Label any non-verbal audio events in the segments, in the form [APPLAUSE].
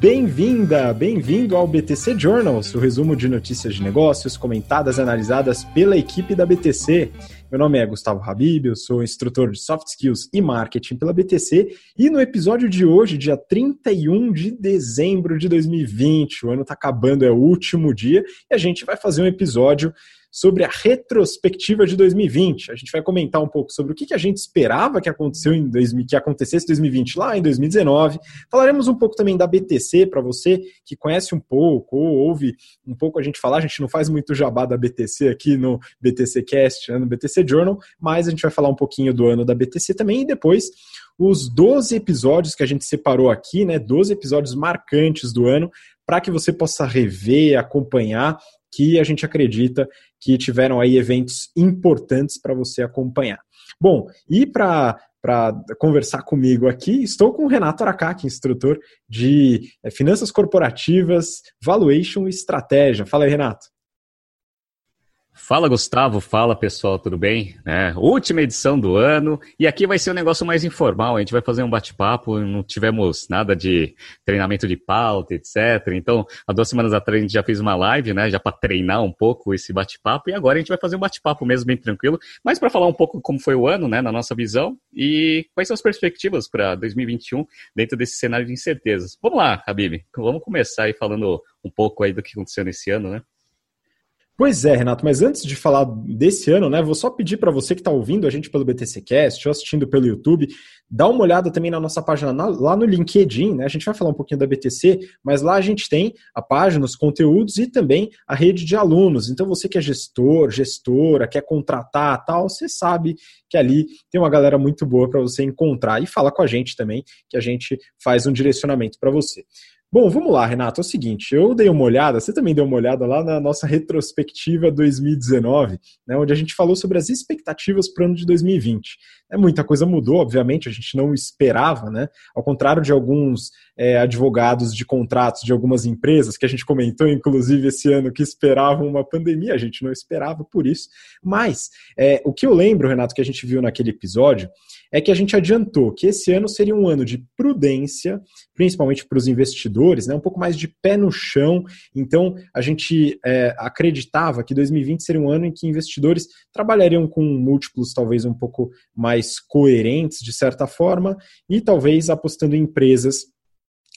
Bem-vinda, bem-vindo ao BTC Journals, o resumo de notícias de negócios comentadas e analisadas pela equipe da BTC. Meu nome é Gustavo Habib, eu sou instrutor de Soft Skills e Marketing pela BTC e no episódio de hoje, dia 31 de dezembro de 2020, o ano está acabando, é o último dia, e a gente vai fazer um episódio sobre a retrospectiva de 2020. A gente vai comentar um pouco sobre o que a gente esperava que aconteceu em 2000, que acontecesse em 2020 lá em 2019. Falaremos um pouco também da BTC para você que conhece um pouco ou ouve um pouco a gente falar. A gente não faz muito jabá da BTC aqui no BTC Cast, né, no BTC Journal, mas a gente vai falar um pouquinho do ano da BTC também e depois os 12 episódios que a gente separou aqui, né, 12 episódios marcantes do ano, para que você possa rever, acompanhar que a gente acredita que tiveram aí eventos importantes para você acompanhar. Bom, e para para conversar comigo aqui, estou com o Renato Aracaki, instrutor de eh, Finanças Corporativas, Valuation e Estratégia. Fala aí, Renato. Fala Gustavo, fala pessoal, tudo bem? É, última edição do ano e aqui vai ser um negócio mais informal. A gente vai fazer um bate-papo, não tivemos nada de treinamento de pauta, etc. Então, há duas semanas atrás a gente já fez uma live, né, já para treinar um pouco esse bate-papo e agora a gente vai fazer um bate-papo mesmo bem tranquilo, mas para falar um pouco como foi o ano, né, na nossa visão e quais são as perspectivas para 2021 dentro desse cenário de incertezas. Vamos lá, Habib, vamos começar aí falando um pouco aí do que aconteceu nesse ano, né? Pois é, Renato, mas antes de falar desse ano, né, vou só pedir para você que está ouvindo a gente pelo BTCcast ou assistindo pelo YouTube, dá uma olhada também na nossa página lá no LinkedIn, né? A gente vai falar um pouquinho da BTC, mas lá a gente tem a página, os conteúdos e também a rede de alunos. Então você que é gestor, gestora, quer contratar, tal, você sabe que ali tem uma galera muito boa para você encontrar e fala com a gente também, que a gente faz um direcionamento para você. Bom, vamos lá, Renato. É o seguinte, eu dei uma olhada, você também deu uma olhada lá na nossa retrospectiva 2019, né, onde a gente falou sobre as expectativas para o ano de 2020. É, muita coisa mudou, obviamente, a gente não esperava, né? Ao contrário de alguns é, advogados de contratos de algumas empresas, que a gente comentou, inclusive, esse ano, que esperavam uma pandemia, a gente não esperava por isso. Mas é, o que eu lembro, Renato, que a gente viu naquele episódio, é que a gente adiantou que esse ano seria um ano de prudência, principalmente para os investidores, né, um pouco mais de pé no chão. Então, a gente é, acreditava que 2020 seria um ano em que investidores trabalhariam com múltiplos talvez um pouco mais coerentes, de certa forma, e talvez apostando em empresas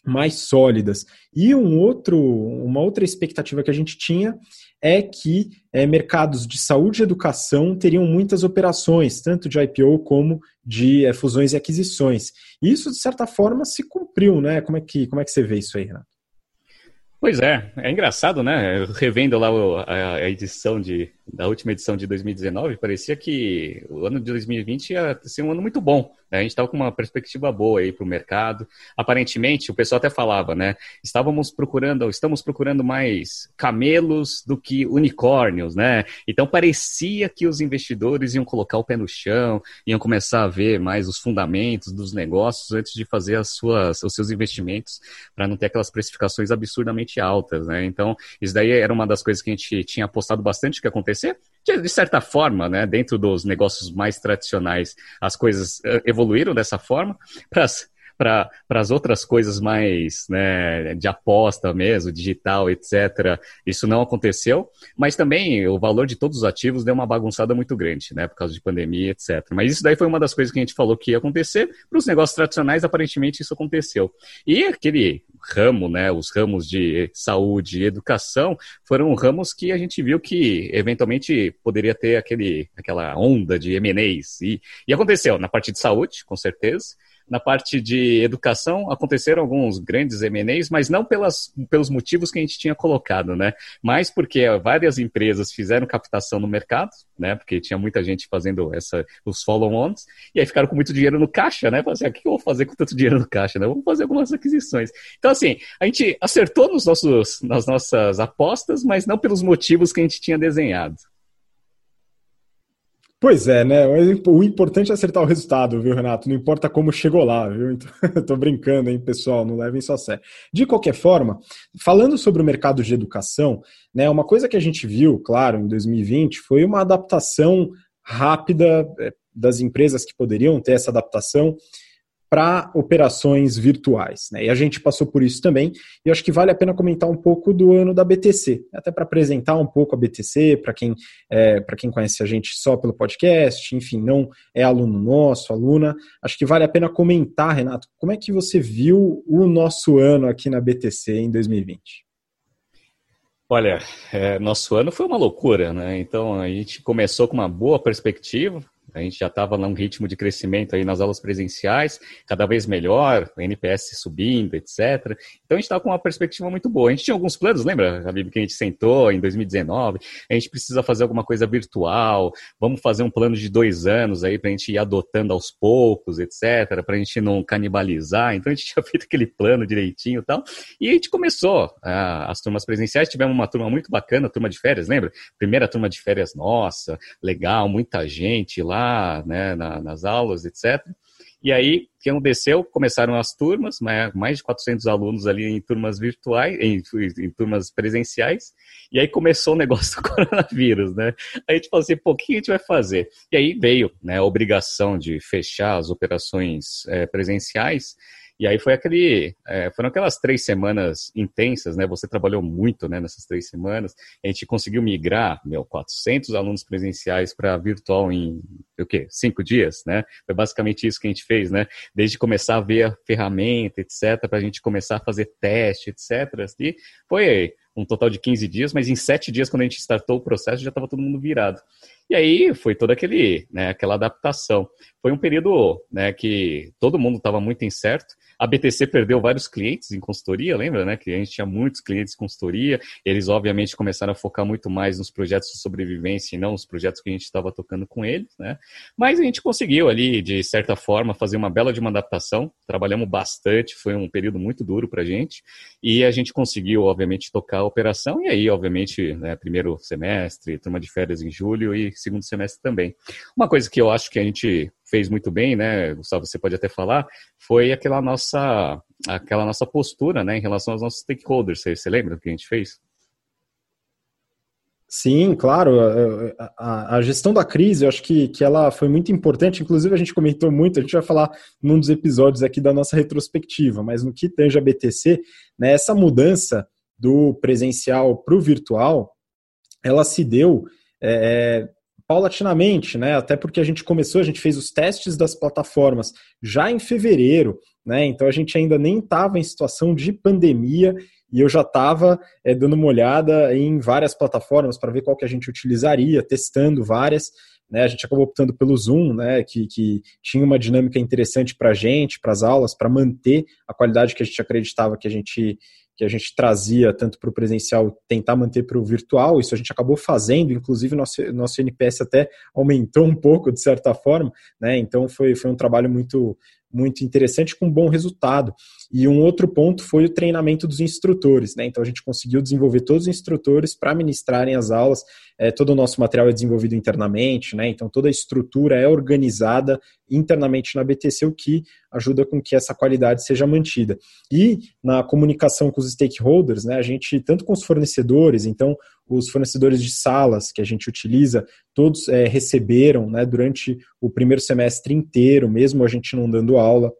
mais sólidas. E um outro, uma outra expectativa que a gente tinha é que é, mercados de saúde e educação teriam muitas operações, tanto de IPO como de é, fusões e aquisições. E isso, de certa forma, se cumpriu, né? Como é que, como é que você vê isso aí, Renato? Pois é, é engraçado, né? Revendo lá a edição de, da última edição de 2019, parecia que o ano de 2020 ia ser um ano muito bom. Né? A gente estava com uma perspectiva boa aí para o mercado. Aparentemente, o pessoal até falava, né? Estávamos procurando, estamos procurando mais camelos do que unicórnios, né? Então parecia que os investidores iam colocar o pé no chão, iam começar a ver mais os fundamentos dos negócios antes de fazer as suas, os seus investimentos, para não ter aquelas precificações absurdamente altas, né? Então, isso daí era uma das coisas que a gente tinha apostado bastante que acontecia acontecer. De certa forma, né, dentro dos negócios mais tradicionais, as coisas eh, evoluíram dessa forma. [LAUGHS] Para para as outras coisas mais né, de aposta mesmo, digital, etc., isso não aconteceu. Mas também o valor de todos os ativos deu uma bagunçada muito grande, né, por causa de pandemia, etc. Mas isso daí foi uma das coisas que a gente falou que ia acontecer. Para os negócios tradicionais, aparentemente isso aconteceu. E aquele ramo, né, os ramos de saúde e educação, foram ramos que a gente viu que eventualmente poderia ter aquele, aquela onda de M&As. E, e aconteceu na parte de saúde, com certeza, na parte de educação, aconteceram alguns grandes M&As, mas não pelas, pelos motivos que a gente tinha colocado, né? Mas porque várias empresas fizeram captação no mercado, né? Porque tinha muita gente fazendo essa, os follow-ons, e aí ficaram com muito dinheiro no caixa, né? Falaram assim, ah, o que eu vou fazer com tanto dinheiro no caixa, né? Vamos fazer algumas aquisições. Então, assim, a gente acertou nos nossos, nas nossas apostas, mas não pelos motivos que a gente tinha desenhado. Pois é, né? O importante é acertar o resultado, viu, Renato? Não importa como chegou lá, viu? [LAUGHS] Então, tô brincando, hein, pessoal? Não levem isso a sério. De qualquer forma, falando sobre o mercado de educação, né? Uma coisa que a gente viu, claro, em 2020 foi uma adaptação rápida é, das empresas que poderiam ter essa adaptação para operações virtuais. Né? E a gente passou por isso também, e acho que vale a pena comentar um pouco do ano da BTC, até para apresentar um pouco a BTC, para quem, é, quem conhece a gente só pelo podcast, enfim, não é aluno nosso, aluna. Acho que vale a pena comentar, Renato, como é que você viu o nosso ano aqui na BTC em 2020? Olha, é, nosso ano foi uma loucura, né? Então a gente começou com uma boa perspectiva, a gente já estava num ritmo de crescimento aí nas aulas presenciais, cada vez melhor, o NPS subindo, etc. Então a gente estava com uma perspectiva muito boa. A gente tinha alguns planos, lembra, Habib, que a gente sentou em 2019? A gente precisa fazer alguma coisa virtual, vamos fazer um plano de dois anos aí para a gente ir adotando aos poucos, etc., para a gente não canibalizar. Então a gente [LAUGHS] tinha feito aquele plano direitinho e tal. E a gente começou ah, as turmas presenciais, tivemos uma turma muito bacana, turma de férias, lembra? Primeira turma de férias nossa, legal, muita gente lá né, na, nas aulas, etc. E aí, que aconteceu? Começaram as turmas, né, mais de 400 alunos ali em turmas virtuais, em, em, turmas presenciais, e aí começou o negócio [LAUGHS] do coronavírus, né? Aí a gente falou assim, pô, o que a gente vai fazer? E aí veio né, a obrigação de fechar as operações é, presenciais, e aí foi aquele, é, foram aquelas três semanas intensas, né? Você trabalhou muito, né, nessas três semanas. A gente conseguiu migrar, meu, 400 alunos presenciais para virtual em, o quê? Cinco dias, né? Foi basicamente isso que a gente fez, né? Desde começar a ver a ferramenta, etc., para a gente começar a fazer teste, etc. E foi um total de 15 dias, mas em sete dias, quando a gente startou o processo, já estava todo mundo virado. E aí foi toda aquele, né, aquela adaptação. Foi um período né, que todo mundo estava muito incerto. A BTC perdeu vários clientes em consultoria, lembra, né? Que a gente tinha muitos clientes em consultoria. Eles, obviamente, começaram a focar muito mais nos projetos de sobrevivência e não nos projetos que a gente estava tocando com eles, né? Mas a gente conseguiu ali, de certa forma, fazer uma bela de uma adaptação. Trabalhamos bastante, foi um período muito duro para a gente. E a gente conseguiu, obviamente, tocar operação. E aí, obviamente, né, primeiro semestre, turma de férias em julho e segundo semestre também. Uma coisa que eu acho que a gente fez muito bem, né, Gustavo, você pode até falar, foi aquela nossa, aquela nossa postura, né, em relação aos nossos stakeholders. Você, você lembra do que a gente fez? Sim, claro. A, a, a, gestão da crise, eu acho que, que ela foi muito importante. Inclusive, a gente comentou muito, a gente vai falar num dos episódios aqui da nossa retrospectiva, mas no que tange a BTC, né, essa mudança do presencial para o virtual, ela se deu é, paulatinamente, né? Até porque a gente começou, a gente fez os testes das plataformas já em fevereiro, né? Então a gente ainda nem estava em situação de pandemia e eu já estava é, dando uma olhada em várias plataformas para ver qual que a gente utilizaria, testando várias. Né, a gente acabou optando pelo Zoom, né, que, que tinha uma dinâmica interessante para a gente, para as aulas, para manter a qualidade que a gente acreditava que a gente que a gente trazia tanto para o presencial tentar manter para o virtual, isso a gente acabou fazendo, inclusive nosso, nosso NPS até aumentou um pouco de certa forma, né? Então foi, foi um trabalho muito muito interessante com bom resultado. E um outro ponto foi o treinamento dos instrutores, né? Então a gente conseguiu desenvolver todos os instrutores para ministrarem as aulas. É, todo o nosso material é desenvolvido internamente, né? Então toda a estrutura é organizada internamente na BTC, o que ajuda com que essa qualidade seja mantida. E na comunicação com os stakeholders, né, a gente, tanto com os fornecedores, então os fornecedores de salas que a gente utiliza, todos é, receberam né, durante o primeiro semestre inteiro, mesmo a gente não dando aula,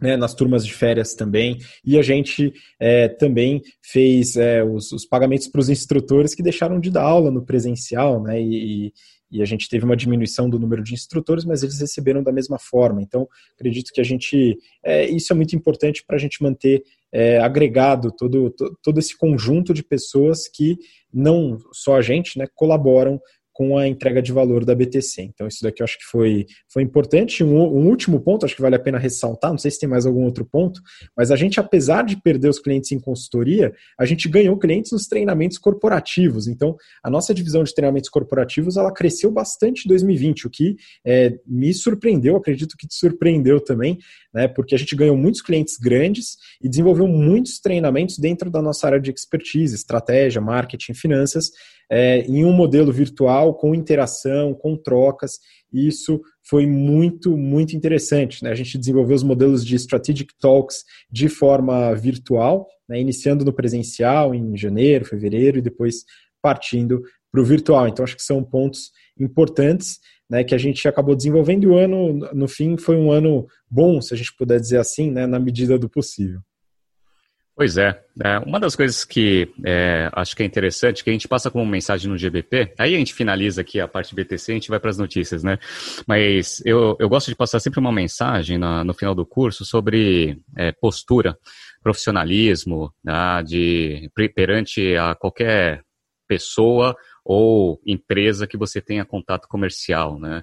né, nas turmas de férias também, e a gente é, também fez é, os, os, pagamentos para os instrutores que deixaram de dar aula no presencial, né, e, e a gente teve uma diminuição do número de instrutores, mas eles receberam da mesma forma. Então, acredito que a gente. É, isso é muito importante para a gente manter é, agregado todo, todo esse conjunto de pessoas que não só a gente né, colaboram com a entrega de valor da BTC. Então, isso daqui eu acho que foi, foi importante. Um, um, último ponto, acho que vale a pena ressaltar, não sei se tem mais algum outro ponto, mas a gente, apesar de perder os clientes em consultoria, a gente ganhou clientes nos treinamentos corporativos. Então, a nossa divisão de treinamentos corporativos, ela cresceu bastante em 2020, o que é, me surpreendeu, acredito que te surpreendeu também, né, porque a gente ganhou muitos clientes grandes e desenvolveu muitos treinamentos dentro da nossa área de expertise, estratégia, marketing, finanças, é, em um modelo virtual, com interação, com trocas. E isso foi muito, muito interessante. Né? A gente desenvolveu os modelos de Strategic Talks de forma virtual, né? iniciando no presencial em janeiro, fevereiro, e depois partindo para o virtual. Então, acho que são pontos importantes né, que a gente acabou desenvolvendo e o ano, no fim, foi um ano bom, se a gente puder dizer assim, né, na medida do possível. Pois é. é. Uma das coisas que é, acho que é interessante, que a gente passa como mensagem no GBP, aí a gente finaliza aqui a parte BTC a gente vai para as notícias, né? Mas eu, eu gosto de passar sempre uma mensagem na, no final do curso sobre é, postura, profissionalismo, né, de, perante a qualquer pessoa ou empresa que você tenha contato comercial, né?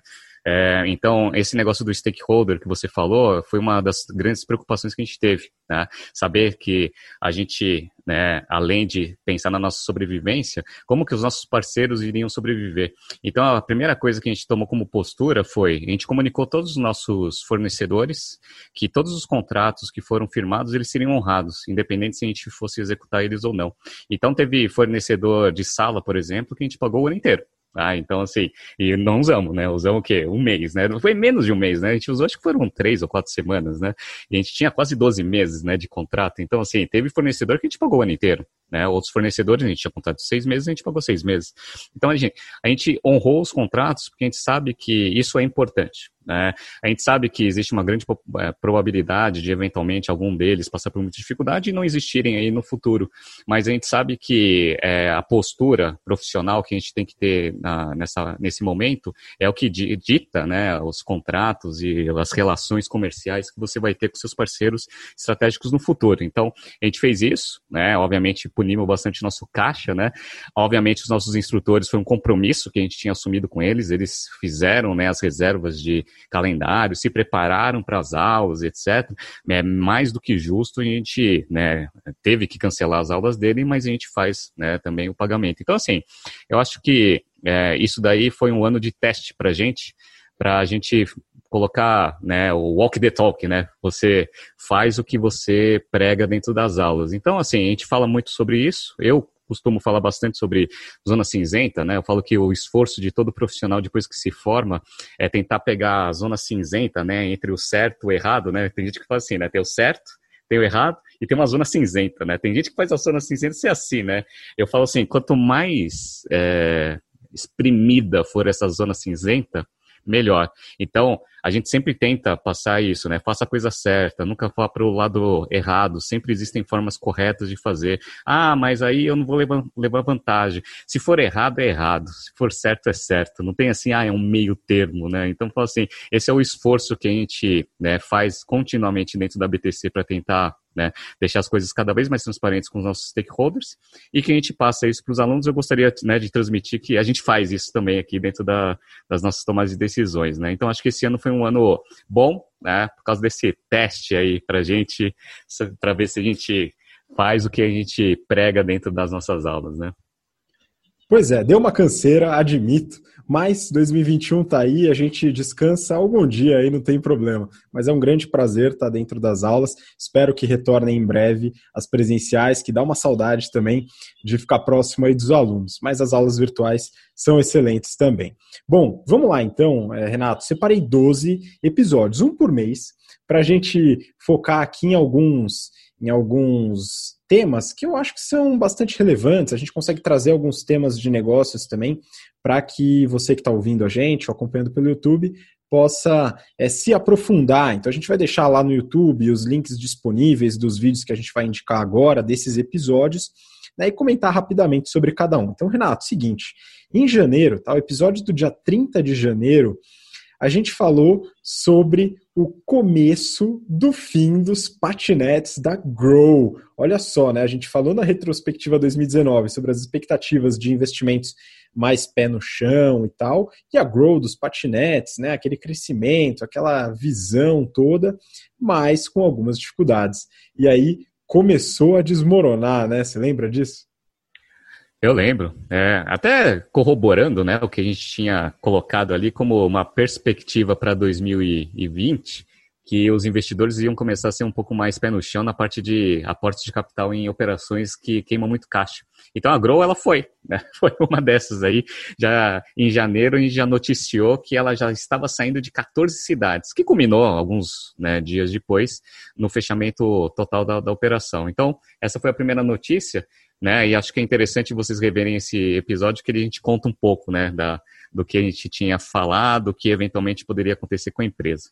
É, então, esse negócio do stakeholder que você falou foi uma das grandes preocupações que a gente teve. Né? Saber que a gente, né, além de pensar na nossa sobrevivência, como que os nossos parceiros iriam sobreviver. Então, a primeira coisa que a gente tomou como postura foi, a gente comunicou todos os nossos fornecedores que todos os contratos que foram firmados, eles seriam honrados, independente se a gente fosse executar eles ou não. Então, teve fornecedor de sala, por exemplo, que a gente pagou o ano inteiro. Ah, então assim, e não usamos, né? Usamos o quê? Um mês, né? Foi menos de um mês, né? A gente usou, acho que foram três ou quatro semanas, né? E a gente tinha quase 12 meses, né, de contrato. Então, assim, teve fornecedor que a gente pagou o ano inteiro, né? Outros fornecedores a gente tinha contrato de seis meses, a gente pagou seis meses. Então, a gente, a gente honrou os contratos porque a gente sabe que isso é importante. Né? A gente sabe que existe uma grande é, probabilidade de, eventualmente, algum deles passar por muita dificuldade e não existirem aí no futuro. Mas a gente sabe que é, a postura profissional que a gente tem que ter na, nessa, nesse momento é o que dita né, os contratos e as relações comerciais que você vai ter com seus parceiros estratégicos no futuro. Então, a gente fez isso, né? Obviamente, punimos bastante nosso caixa, né? Obviamente, os nossos instrutores foi um compromisso que a gente tinha assumido com eles, eles fizeram né, as reservas de calendário, se prepararam para as aulas, etc. É mais do que justo, a gente né, teve que cancelar as aulas dele, mas a gente faz né, também o pagamento. Então, assim, eu acho que é, isso daí foi um ano de teste para a gente, para a gente colocar né, o walk the talk, né? Você faz o que você prega dentro das aulas. Então, assim, a gente fala muito sobre isso. Eu costumo falar bastante sobre zona cinzenta, né? Eu falo que o esforço de todo profissional depois que se forma é tentar pegar a zona cinzenta, né? Entre o certo e o errado, né? Tem gente que fala assim, né? Tem o certo, tem o errado e tem uma zona cinzenta, né? Tem gente que faz a zona cinzenta ser assim, né? Eu falo assim, quanto mais é, exprimida for essa zona cinzenta, melhor. Então, a gente sempre tenta passar isso, né? Faça a coisa certa, nunca vá para o lado errado, sempre existem formas corretas de fazer. Ah, mas aí eu não vou levar, levar vantagem. Se for errado, é errado. Se for certo, é certo. Não tem assim, ah, é um meio termo, né? Então, assim, esse é o esforço que a gente né, faz continuamente dentro da BTC para tentar né, deixar as coisas cada vez mais transparentes com os nossos stakeholders e que a gente passa isso para os alunos. Eu gostaria né, de transmitir que a gente faz isso também aqui dentro da, das nossas tomadas de decisões. Né? Então, acho que esse ano foi um ano bom, né, por causa desse teste aí para gente, para ver se a gente faz o que a gente prega dentro das nossas aulas. Né? Pois é, deu uma canseira, admito, mas 2021 tá aí, a gente descansa algum dia aí, não tem problema. Mas é um grande prazer estar dentro das aulas. Espero que retornem em breve as presenciais, que dá uma saudade também de ficar próximo aí dos alunos. Mas as aulas virtuais são excelentes também. Bom, vamos lá então, eh, Renato. Separei 12 episódios, um por mês, para a gente focar aqui em alguns, em alguns temas que eu acho que são bastante relevantes. A gente consegue trazer alguns temas de negócios também para que você que está ouvindo a gente ou acompanhando pelo YouTube possa é, se aprofundar. Então a gente vai deixar lá no YouTube os links disponíveis dos vídeos que a gente vai indicar agora, desses episódios, né, e comentar rapidamente sobre cada um. Então, Renato, seguinte, em janeiro, tá, o episódio do dia 30 de janeiro, a gente falou sobre o começo do fim dos patinetes da Grow. Olha só, né? A gente falou na retrospectiva 2019 sobre as expectativas de investimentos mais pé no chão e tal, e a Grow dos patinetes, né? Aquele crescimento, aquela visão toda, mas com algumas dificuldades. E aí começou a desmoronar, né? Você lembra disso? Eu lembro, é, até corroborando né, o que a gente tinha colocado ali como uma perspectiva para 2020, que os investidores iam começar a ser um pouco mais pé no chão na parte de aporte de capital em operações que queimam muito caixa. Então a Grow ela foi, né? [LAUGHS] Foi uma dessas aí. Já em janeiro a gente já noticiou que ela já estava saindo de 14 cidades, que culminou alguns né, dias depois no fechamento total da, da operação. Então essa foi a primeira notícia né? E acho que é interessante vocês reverem esse episódio que a gente conta um pouco, né, da, do que a gente tinha falado, o que eventualmente poderia acontecer com a empresa.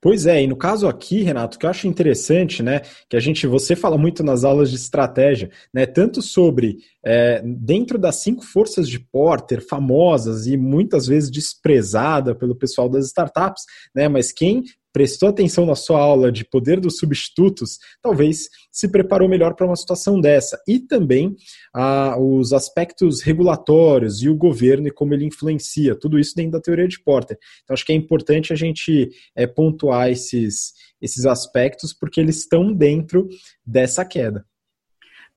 Pois é, e no caso aqui, Renato, que eu acho interessante, né, que a gente, você fala muito nas aulas de estratégia, né, tanto sobre é, dentro das cinco forças de Porter, famosas e muitas vezes desprezada pelo pessoal das startups, né, mas quem prestou atenção na sua aula de poder dos substitutos, talvez se preparou melhor para uma situação dessa. E também ah, os aspectos regulatórios e o governo e como ele influencia, tudo isso dentro da teoria de Porter. Então, acho que é importante a gente é, pontuar esses, esses aspectos, porque eles estão dentro dessa queda.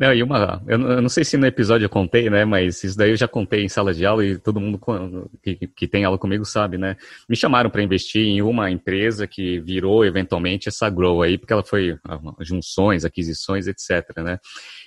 Não, e uma. Eu não sei se no episódio eu contei, né? Mas isso daí eu já contei em sala de aula e todo mundo que, que tem aula comigo sabe, né? Me chamaram para investir em uma empresa que virou eventualmente essa Grow aí, porque ela foi ah, junções, aquisições, etc, né?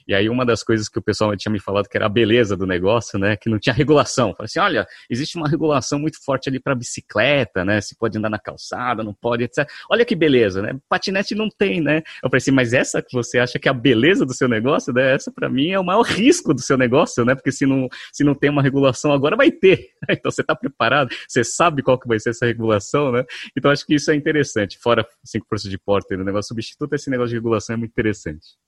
E aí uma das coisas que o pessoal tinha me falado que era a beleza do negócio, né, que não tinha regulação. Falei assim, olha, existe uma regulação muito forte ali para bicicleta, né, se pode andar na calçada, não pode, etc. Olha que beleza, né? Patinete não tem, né? Eu falei assim, mas essa que você acha que é a beleza do seu negócio, né, essa para mim é o maior risco do seu negócio, né? Porque se não, se não tem uma regulação agora vai ter. [LAUGHS] Então você está preparado, você sabe qual que vai ser essa regulação, né? Então acho que isso é interessante. Fora 5% de porta no negócio substituto, esse negócio de regulação é muito interessante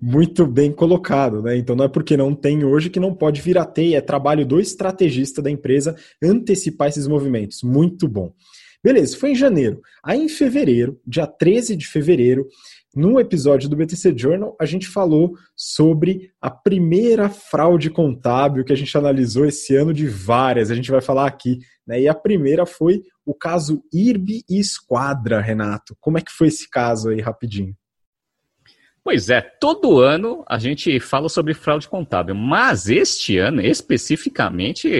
muito bem colocado, né? Então não é porque não tem hoje que não pode vir a ter, é trabalho do estrategista da empresa antecipar esses movimentos. Muito bom. Beleza, foi em janeiro. Aí em fevereiro, dia 13 de fevereiro, no episódio do BTC Journal, a gente falou sobre a primeira fraude contábil que a gente analisou esse ano de várias, a gente vai falar aqui. Né? E a primeira foi o caso IRB e Esquadra, Renato. Como é que foi esse caso aí, rapidinho? Pois é, todo ano a gente fala sobre fraude contábil, mas este ano especificamente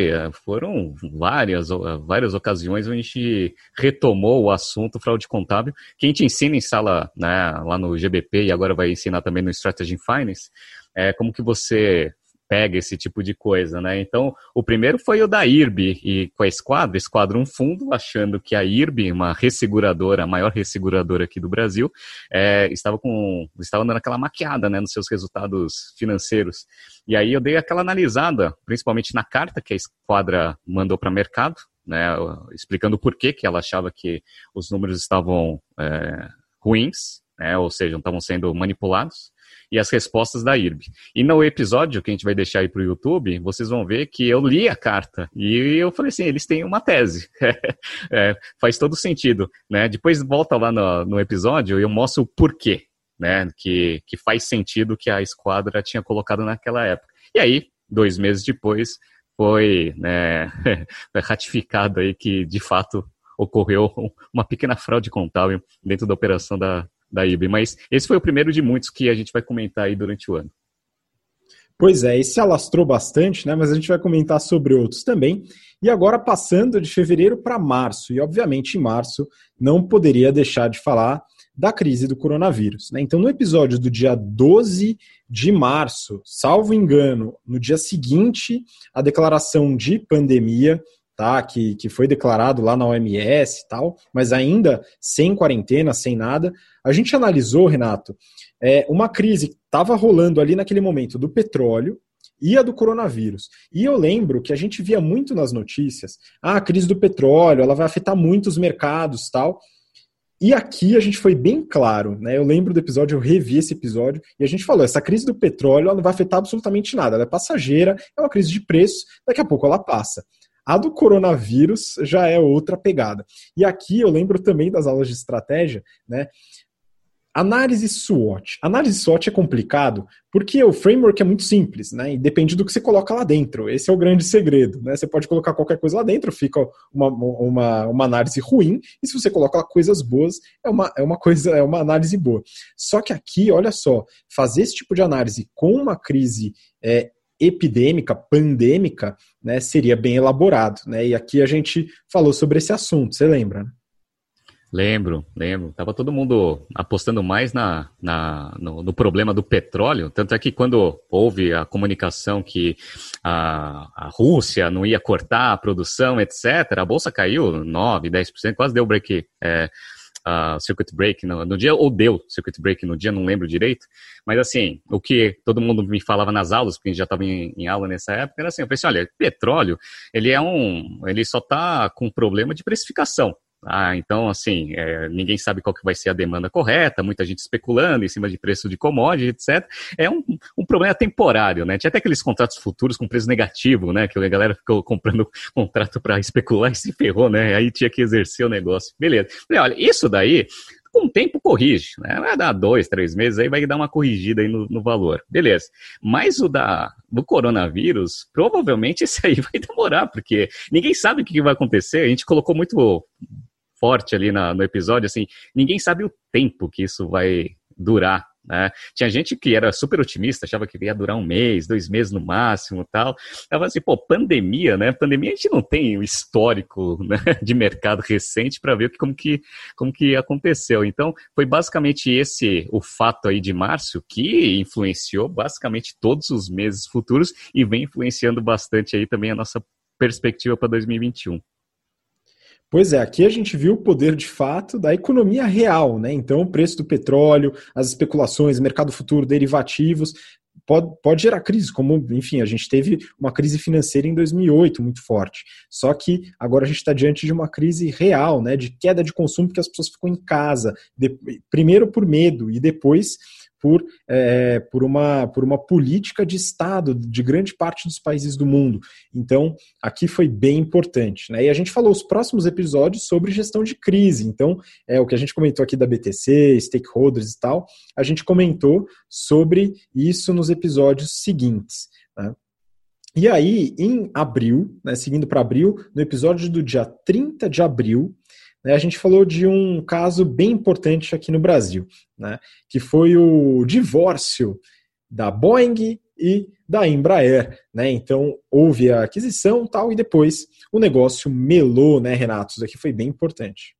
foram várias, várias ocasiões onde a gente retomou o assunto fraude contábil, que a gente ensina em sala né, lá no GBP e agora vai ensinar também no Strategy Finance, é, como que você pega esse tipo de coisa, né? Então, o primeiro foi o da IRB e com a Esquadra, um fundo, achando que a IRB, uma resseguradora, a maior resseguradora aqui do Brasil, é, estava com, estava dando aquela maquiada, né, nos seus resultados financeiros. E aí eu dei aquela analisada, principalmente na carta que a Esquadra mandou para o mercado, né, explicando por que que ela achava que os números estavam é, ruins, né, ou seja, estavam sendo manipulados e as respostas da IRB. E no episódio que a gente vai deixar aí para o YouTube, vocês vão ver que eu li a carta e eu falei assim, eles têm uma tese. [LAUGHS] é, faz todo sentido, né? Depois volta lá no, no episódio e eu mostro o porquê, né? Que, que faz sentido que a esquadra tinha colocado naquela época. E aí, dois meses depois, foi né, [LAUGHS] ratificado aí que, de fato, ocorreu uma pequena fraude contábil dentro da operação da, da IB. Mas esse foi o primeiro de muitos que a gente vai comentar aí durante o ano. Pois é, esse alastrou bastante, né? Mas a gente vai comentar sobre outros também. E agora passando de fevereiro para março, e obviamente em março não poderia deixar de falar da crise do coronavírus. Né? Então, no episódio do dia 12 de março, salvo engano, no dia seguinte à declaração de pandemia, tá? Que, que foi declarado lá na OMS e tal, mas ainda sem quarentena, sem nada. A gente analisou, Renato, é, uma crise que estava rolando ali naquele momento do petróleo e a do coronavírus. E eu lembro que a gente via muito nas notícias, ah, a crise do petróleo, ela vai afetar muito os mercados tal. E aqui a gente foi bem claro, né? Eu lembro do episódio, eu revi esse episódio, e a gente falou: essa crise do petróleo ela não vai afetar absolutamente nada, ela é passageira, é uma crise de preço, daqui a pouco ela passa. A do coronavírus já é outra pegada. E aqui eu lembro também das aulas de estratégia, né? Análise SWOT. Análise SWOT é complicado porque o framework é muito simples, né? E depende do que você coloca lá dentro. Esse é o grande segredo, né? Você pode colocar qualquer coisa lá dentro, fica uma, uma, uma análise ruim, e se você coloca coisas boas, é uma, é uma coisa, é uma análise boa. Só que aqui, olha só, fazer esse tipo de análise com uma crise é, epidêmica, pandêmica, né, seria bem elaborado. Né? E aqui a gente falou sobre esse assunto, você lembra? Né? Lembro, lembro. Tava todo mundo apostando mais na, na no, no, problema do petróleo. Tanto é que quando houve a comunicação que a, a Rússia não ia cortar a produção, etc., a bolsa caiu 9, 10%, quase deu break. É, a circuit break no, no, dia, ou deu circuit break no dia, não lembro direito, mas assim, o que todo mundo me falava nas aulas, porque a gente já estava em, em, aula nessa época, era assim, eu pensei, olha, petróleo, ele é um, ele só está com problema de precificação, ah, então, assim, é, ninguém sabe qual que vai ser a demanda correta, muita gente especulando em cima de preço de commodity, etc. É um, um problema temporário, né? Tinha até aqueles contratos futuros com preço negativo, né? Que a galera ficou comprando [LAUGHS] contrato para especular e se ferrou, né? Aí tinha que exercer o negócio. Beleza. Falei, olha, isso daí com o tempo corrige, né? Vai dar dois, três meses, aí vai dar uma corrigida aí no, no, valor. Beleza. Mas o da, do coronavírus, provavelmente [LAUGHS] esse aí vai demorar, porque ninguém sabe o que vai acontecer. A gente colocou muito forte ali na, no episódio, assim, ninguém sabe o tempo que isso vai durar. Né? Tinha gente que era super otimista, achava que ia durar um mês, dois meses no máximo tal. Ela assim, pô, pandemia, né? Pandemia a gente não tem o histórico [LAUGHS] né, de mercado recente para ver como que, como que aconteceu. Então, foi basicamente esse o fato aí de março que influenciou basicamente todos os meses futuros e vem influenciando bastante aí também a nossa perspectiva para 2021. Pois é, aqui a gente viu o poder de fato da economia real, né? Então, o preço do petróleo, as especulações, mercado futuro, derivativos, pode, pode gerar crise, como, enfim, a gente teve uma crise financeira em 2008 muito forte. Só que agora a gente está diante de uma crise real, né? De queda de consumo, porque as pessoas ficam em casa, de, primeiro por medo e depois por, é, por, uma, por uma política de Estado de grande parte dos países do mundo. Então, aqui foi bem importante. Né? E a gente falou os próximos episódios sobre gestão de crise. Então, é o que a gente comentou aqui da BTC, stakeholders e tal, a gente comentou sobre isso nos episódios seguintes. Né? E aí, em abril, né, seguindo para abril, no episódio do dia 30 de abril, a gente falou de um caso bem importante aqui no Brasil, né, que foi o divórcio da Boeing e da Embraer. Né? Então, houve a aquisição tal, e depois o negócio melou, né, Renato? Isso aqui foi bem importante.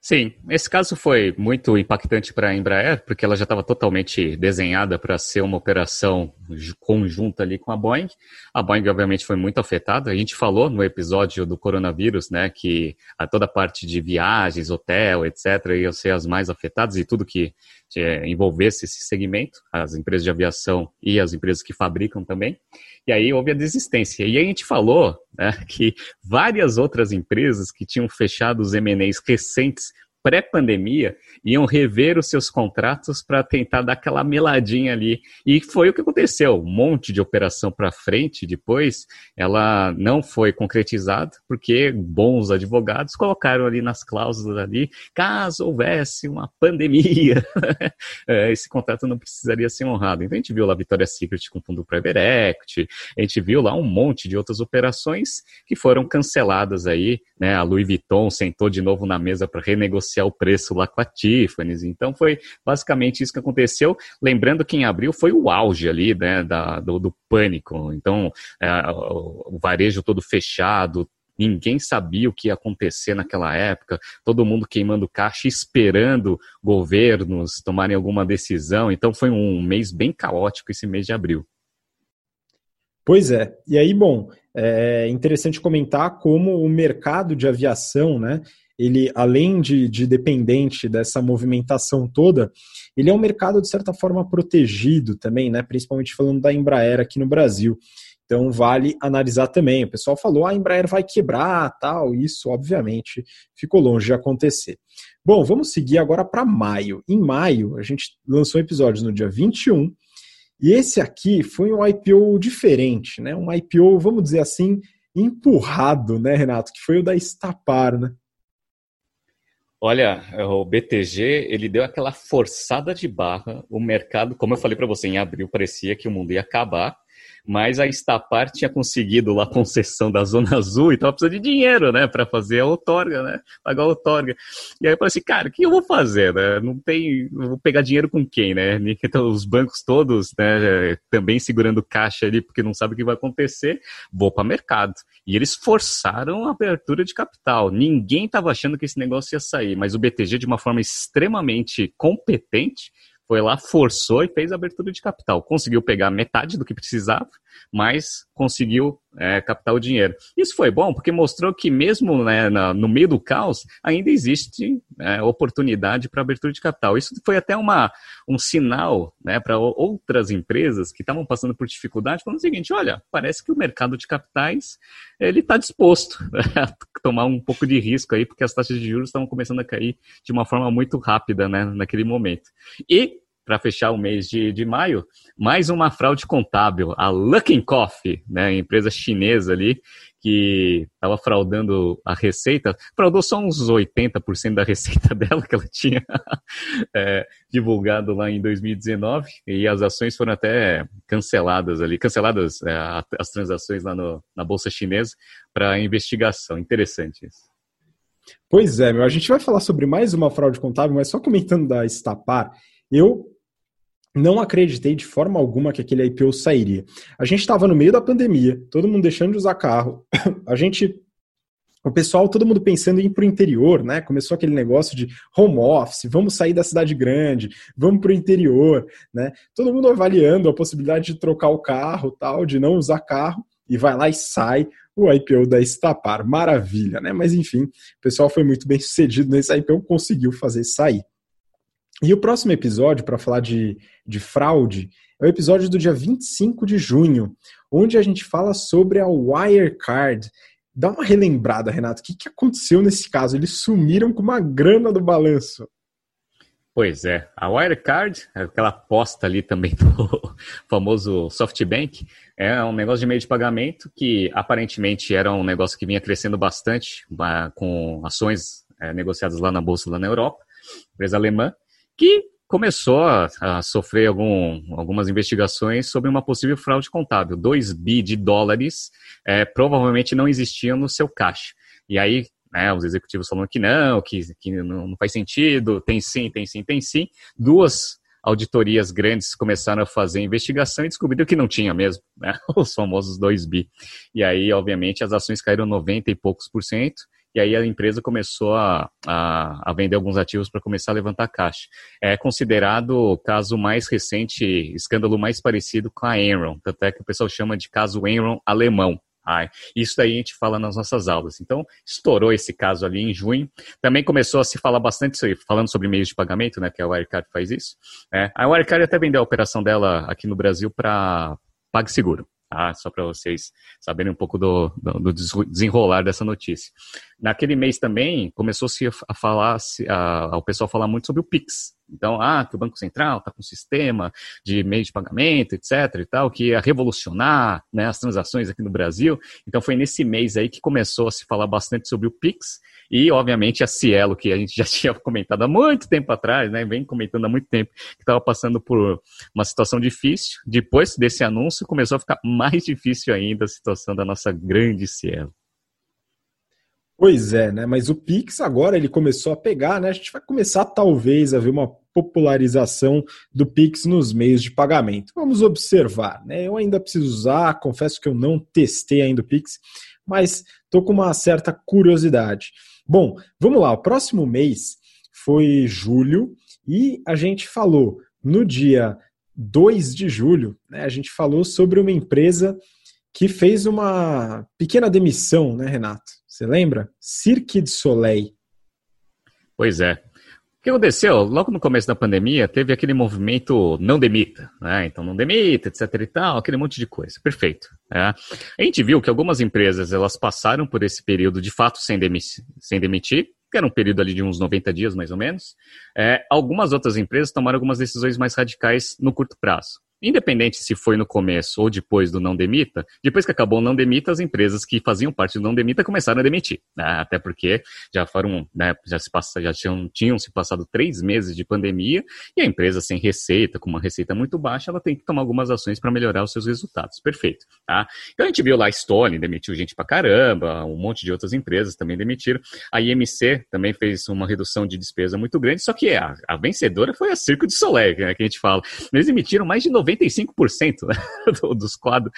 Sim, esse caso foi muito impactante para a Embraer, porque ela já estava totalmente desenhada para ser uma operação conjunta ali com a Boeing. A Boeing, obviamente, foi muito afetada. A gente falou no episódio do coronavírus, né, que a toda a parte de viagens, hotel, etc., iam ser as mais afetadas e tudo que envolvesse esse segmento, as empresas de aviação e as empresas que fabricam também. E aí houve a desistência. E aí a gente falou né, que várias outras empresas que tinham fechado os M&As recentes pré-pandemia, iam rever os seus contratos para tentar dar aquela meladinha ali. E foi o que aconteceu. Um monte de operação para frente depois, ela não foi concretizada, porque bons advogados colocaram ali nas cláusulas ali, caso houvesse uma pandemia, [LAUGHS] é, esse contrato não precisaria ser honrado. Então a gente viu lá a Vitória Secret com fundo Private Equity, a gente viu lá um monte de outras operações que foram canceladas aí, né? A Louis Vuitton sentou de novo na mesa para renegociar negociar o preço lá com a Tiffany's. Então foi basicamente isso que aconteceu. Lembrando que em abril foi o auge ali né, da, do, do pânico. Então é, o varejo todo fechado, Ninguém sabia o que ia acontecer naquela época, todo mundo queimando caixa, esperando governos tomarem alguma decisão. Então foi um mês bem caótico esse mês de abril. Pois é. E aí, bom, é interessante comentar como o mercado de aviação, né, ele, além de, de dependente dessa movimentação toda, ele é um mercado, de certa forma, protegido também, né? principalmente falando da Embraer aqui no Brasil. Então vale analisar também. O pessoal falou, ah, a Embraer vai quebrar, tal. Isso, obviamente, ficou longe de acontecer. Bom, vamos seguir agora para maio. Em maio, a gente lançou episódios no dia 21, e esse aqui foi um IPO diferente, né? Um IPO, vamos dizer assim, empurrado, né, Renato? Que foi o da Estapar, né? Olha, o BTG, ele deu aquela forçada de barra, o mercado, como eu falei para você, em abril parecia que o mundo ia acabar, mas a Estapar tinha conseguido lá a concessão da Zona Azul e tava precisando de dinheiro, né, para fazer a outorga, né, pagar a outorga. E aí eu falei assim, cara, o que eu vou fazer, né? Não tem, vou pegar dinheiro com quem, né? Então os bancos todos, né, também segurando caixa ali porque não sabe o que vai acontecer, vou para mercado. E eles forçaram a abertura de capital. Ninguém estava achando que esse negócio ia sair, mas o BTG de uma forma extremamente competente foi lá, forçou e fez a abertura de capital. Conseguiu pegar metade do que precisava, mas conseguiu é, captar o dinheiro. Isso foi bom porque mostrou que mesmo né, na, no meio do caos ainda existe é, oportunidade para abertura de capital. Isso foi até uma, um sinal né, para outras empresas que estavam passando por dificuldade, falando o seguinte, olha, parece que o mercado de capitais ele está disposto [LAUGHS] a tomar um pouco de risco aí, porque as taxas de juros estavam começando a cair de uma forma muito rápida né, naquele momento. E para fechar o mês de, de maio, mais uma fraude contábil, a Luckin Coffee, né, empresa chinesa ali, que estava fraudando a receita, fraudou só uns 80% da [LAUGHS] receita dela que ela tinha [LAUGHS] é, divulgado lá em 2019, e as ações foram até canceladas ali, canceladas é, as transações lá no, na Bolsa Chinesa para investigação. Interessante isso. Pois é, meu, a gente vai falar sobre mais uma fraude contábil, mas só comentando da Estapar, eu não acreditei de forma alguma que aquele IPO sairia. A gente estava no meio da pandemia, todo mundo deixando de usar carro, [COUGHS] a gente o pessoal, todo mundo pensando em ir para o interior, né? Começou aquele negócio de home office, vamos sair da cidade grande, vamos para o interior, né? Todo mundo avaliando a possibilidade de trocar o carro, tal, de não usar carro, e vai lá e sai o IPO da Estapar. Maravilha, né? Mas enfim, o pessoal foi muito bem sucedido nesse IPO, conseguiu fazer sair. E o próximo episódio, para falar de, de fraude, é o episódio do dia 25 de junho, onde a gente fala sobre a Wirecard. Dá uma relembrada, Renato, o que, que aconteceu nesse caso? Eles sumiram com uma grana do balanço. Pois é, a Wirecard, aquela aposta ali também do [LAUGHS] famoso SoftBank, é um negócio de meio de pagamento que aparentemente era um negócio que vinha crescendo bastante com ações é, negociadas lá na bolsa lá na Europa, empresa alemã, que começou a, a sofrer algum, algumas investigações sobre uma possível fraude contábil. 2 bi de dólares é, provavelmente não existiam no seu caixa. E aí, né, os executivos falando que não, que, que não, faz sentido, tem sim, tem sim, tem sim. Duas auditorias grandes começaram a fazer investigação e descobriram que não tinha mesmo, né? [LAUGHS] os famosos 2 bi. E aí, obviamente, as ações caíram 90 e poucos por cento, e aí a empresa começou a, a, a vender alguns ativos para começar a levantar caixa. É considerado o caso mais recente, escândalo mais parecido com a Enron, tanto é que o pessoal chama de caso Enron alemão. Isso daí a gente fala nas nossas aulas. Então, estourou esse caso ali em junho. Também começou a se falar bastante, falando sobre meios de pagamento, né, que a Wirecard faz isso. É, a Wirecard até vendeu a operação dela aqui no Brasil para PagSeguro. Tá? Só para vocês saberem um pouco do, do, do, desenrolar dessa notícia. Naquele mês também começou-se a falar, a, o pessoal falar muito sobre o Pix. Então, ah, que o Banco Central está com um sistema de meio de pagamento, etc. e tal, que ia revolucionar né, as transações aqui no Brasil. Então, foi nesse mês aí que começou a se falar bastante sobre o Pix e, obviamente, a Cielo, que a gente já [LAUGHS] tinha comentado há muito tempo atrás, né, vem comentando há muito tempo, que estava passando por uma situação difícil. Depois desse anúncio, começou a ficar [LAUGHS] mais difícil ainda a situação da nossa grande Cielo. Pois é, né? Mas o Pix agora ele começou a pegar, né? A gente vai começar talvez a ver uma popularização do Pix nos meios de pagamento. Vamos observar, né? Eu ainda preciso usar, confesso que eu não testei ainda o Pix, mas estou com uma certa curiosidade. Bom, vamos lá. O próximo mês foi julho e a gente falou no dia 2 de julho, né? A gente falou sobre uma empresa que fez uma pequena demissão, né, Renato? Você lembra? Cirque du Soleil. Pois é. O que aconteceu? Logo no começo da pandemia, teve aquele movimento não demita, né? Então não demita, etc e tal, aquele monte de coisa. Perfeito. Né? A gente viu que algumas empresas, elas passaram por esse período de fato sem, demitir, sem demitir, que era um período ali de uns 90 dias mais ou menos. É, algumas outras empresas tomaram algumas decisões mais radicais no curto prazo independente se foi no começo ou depois do não demita, depois que acabou o não demita, as empresas que faziam parte do não demita começaram a demitir, né? até porque já foram, né, já se passa, já tinham, tinham se passado três meses de pandemia e a empresa sem receita, com uma receita muito baixa, ela tem que tomar algumas ações para melhorar os seus resultados, perfeito, tá? Então a gente viu lá a Stone demitiu gente pra caramba, um monte de outras empresas também demitiram, a IMC também fez uma redução de despesa muito grande, só que a, a vencedora foi a Circo de Soleil, né, que a gente fala, eles demitiram mais de 90 95% né, dos quadros,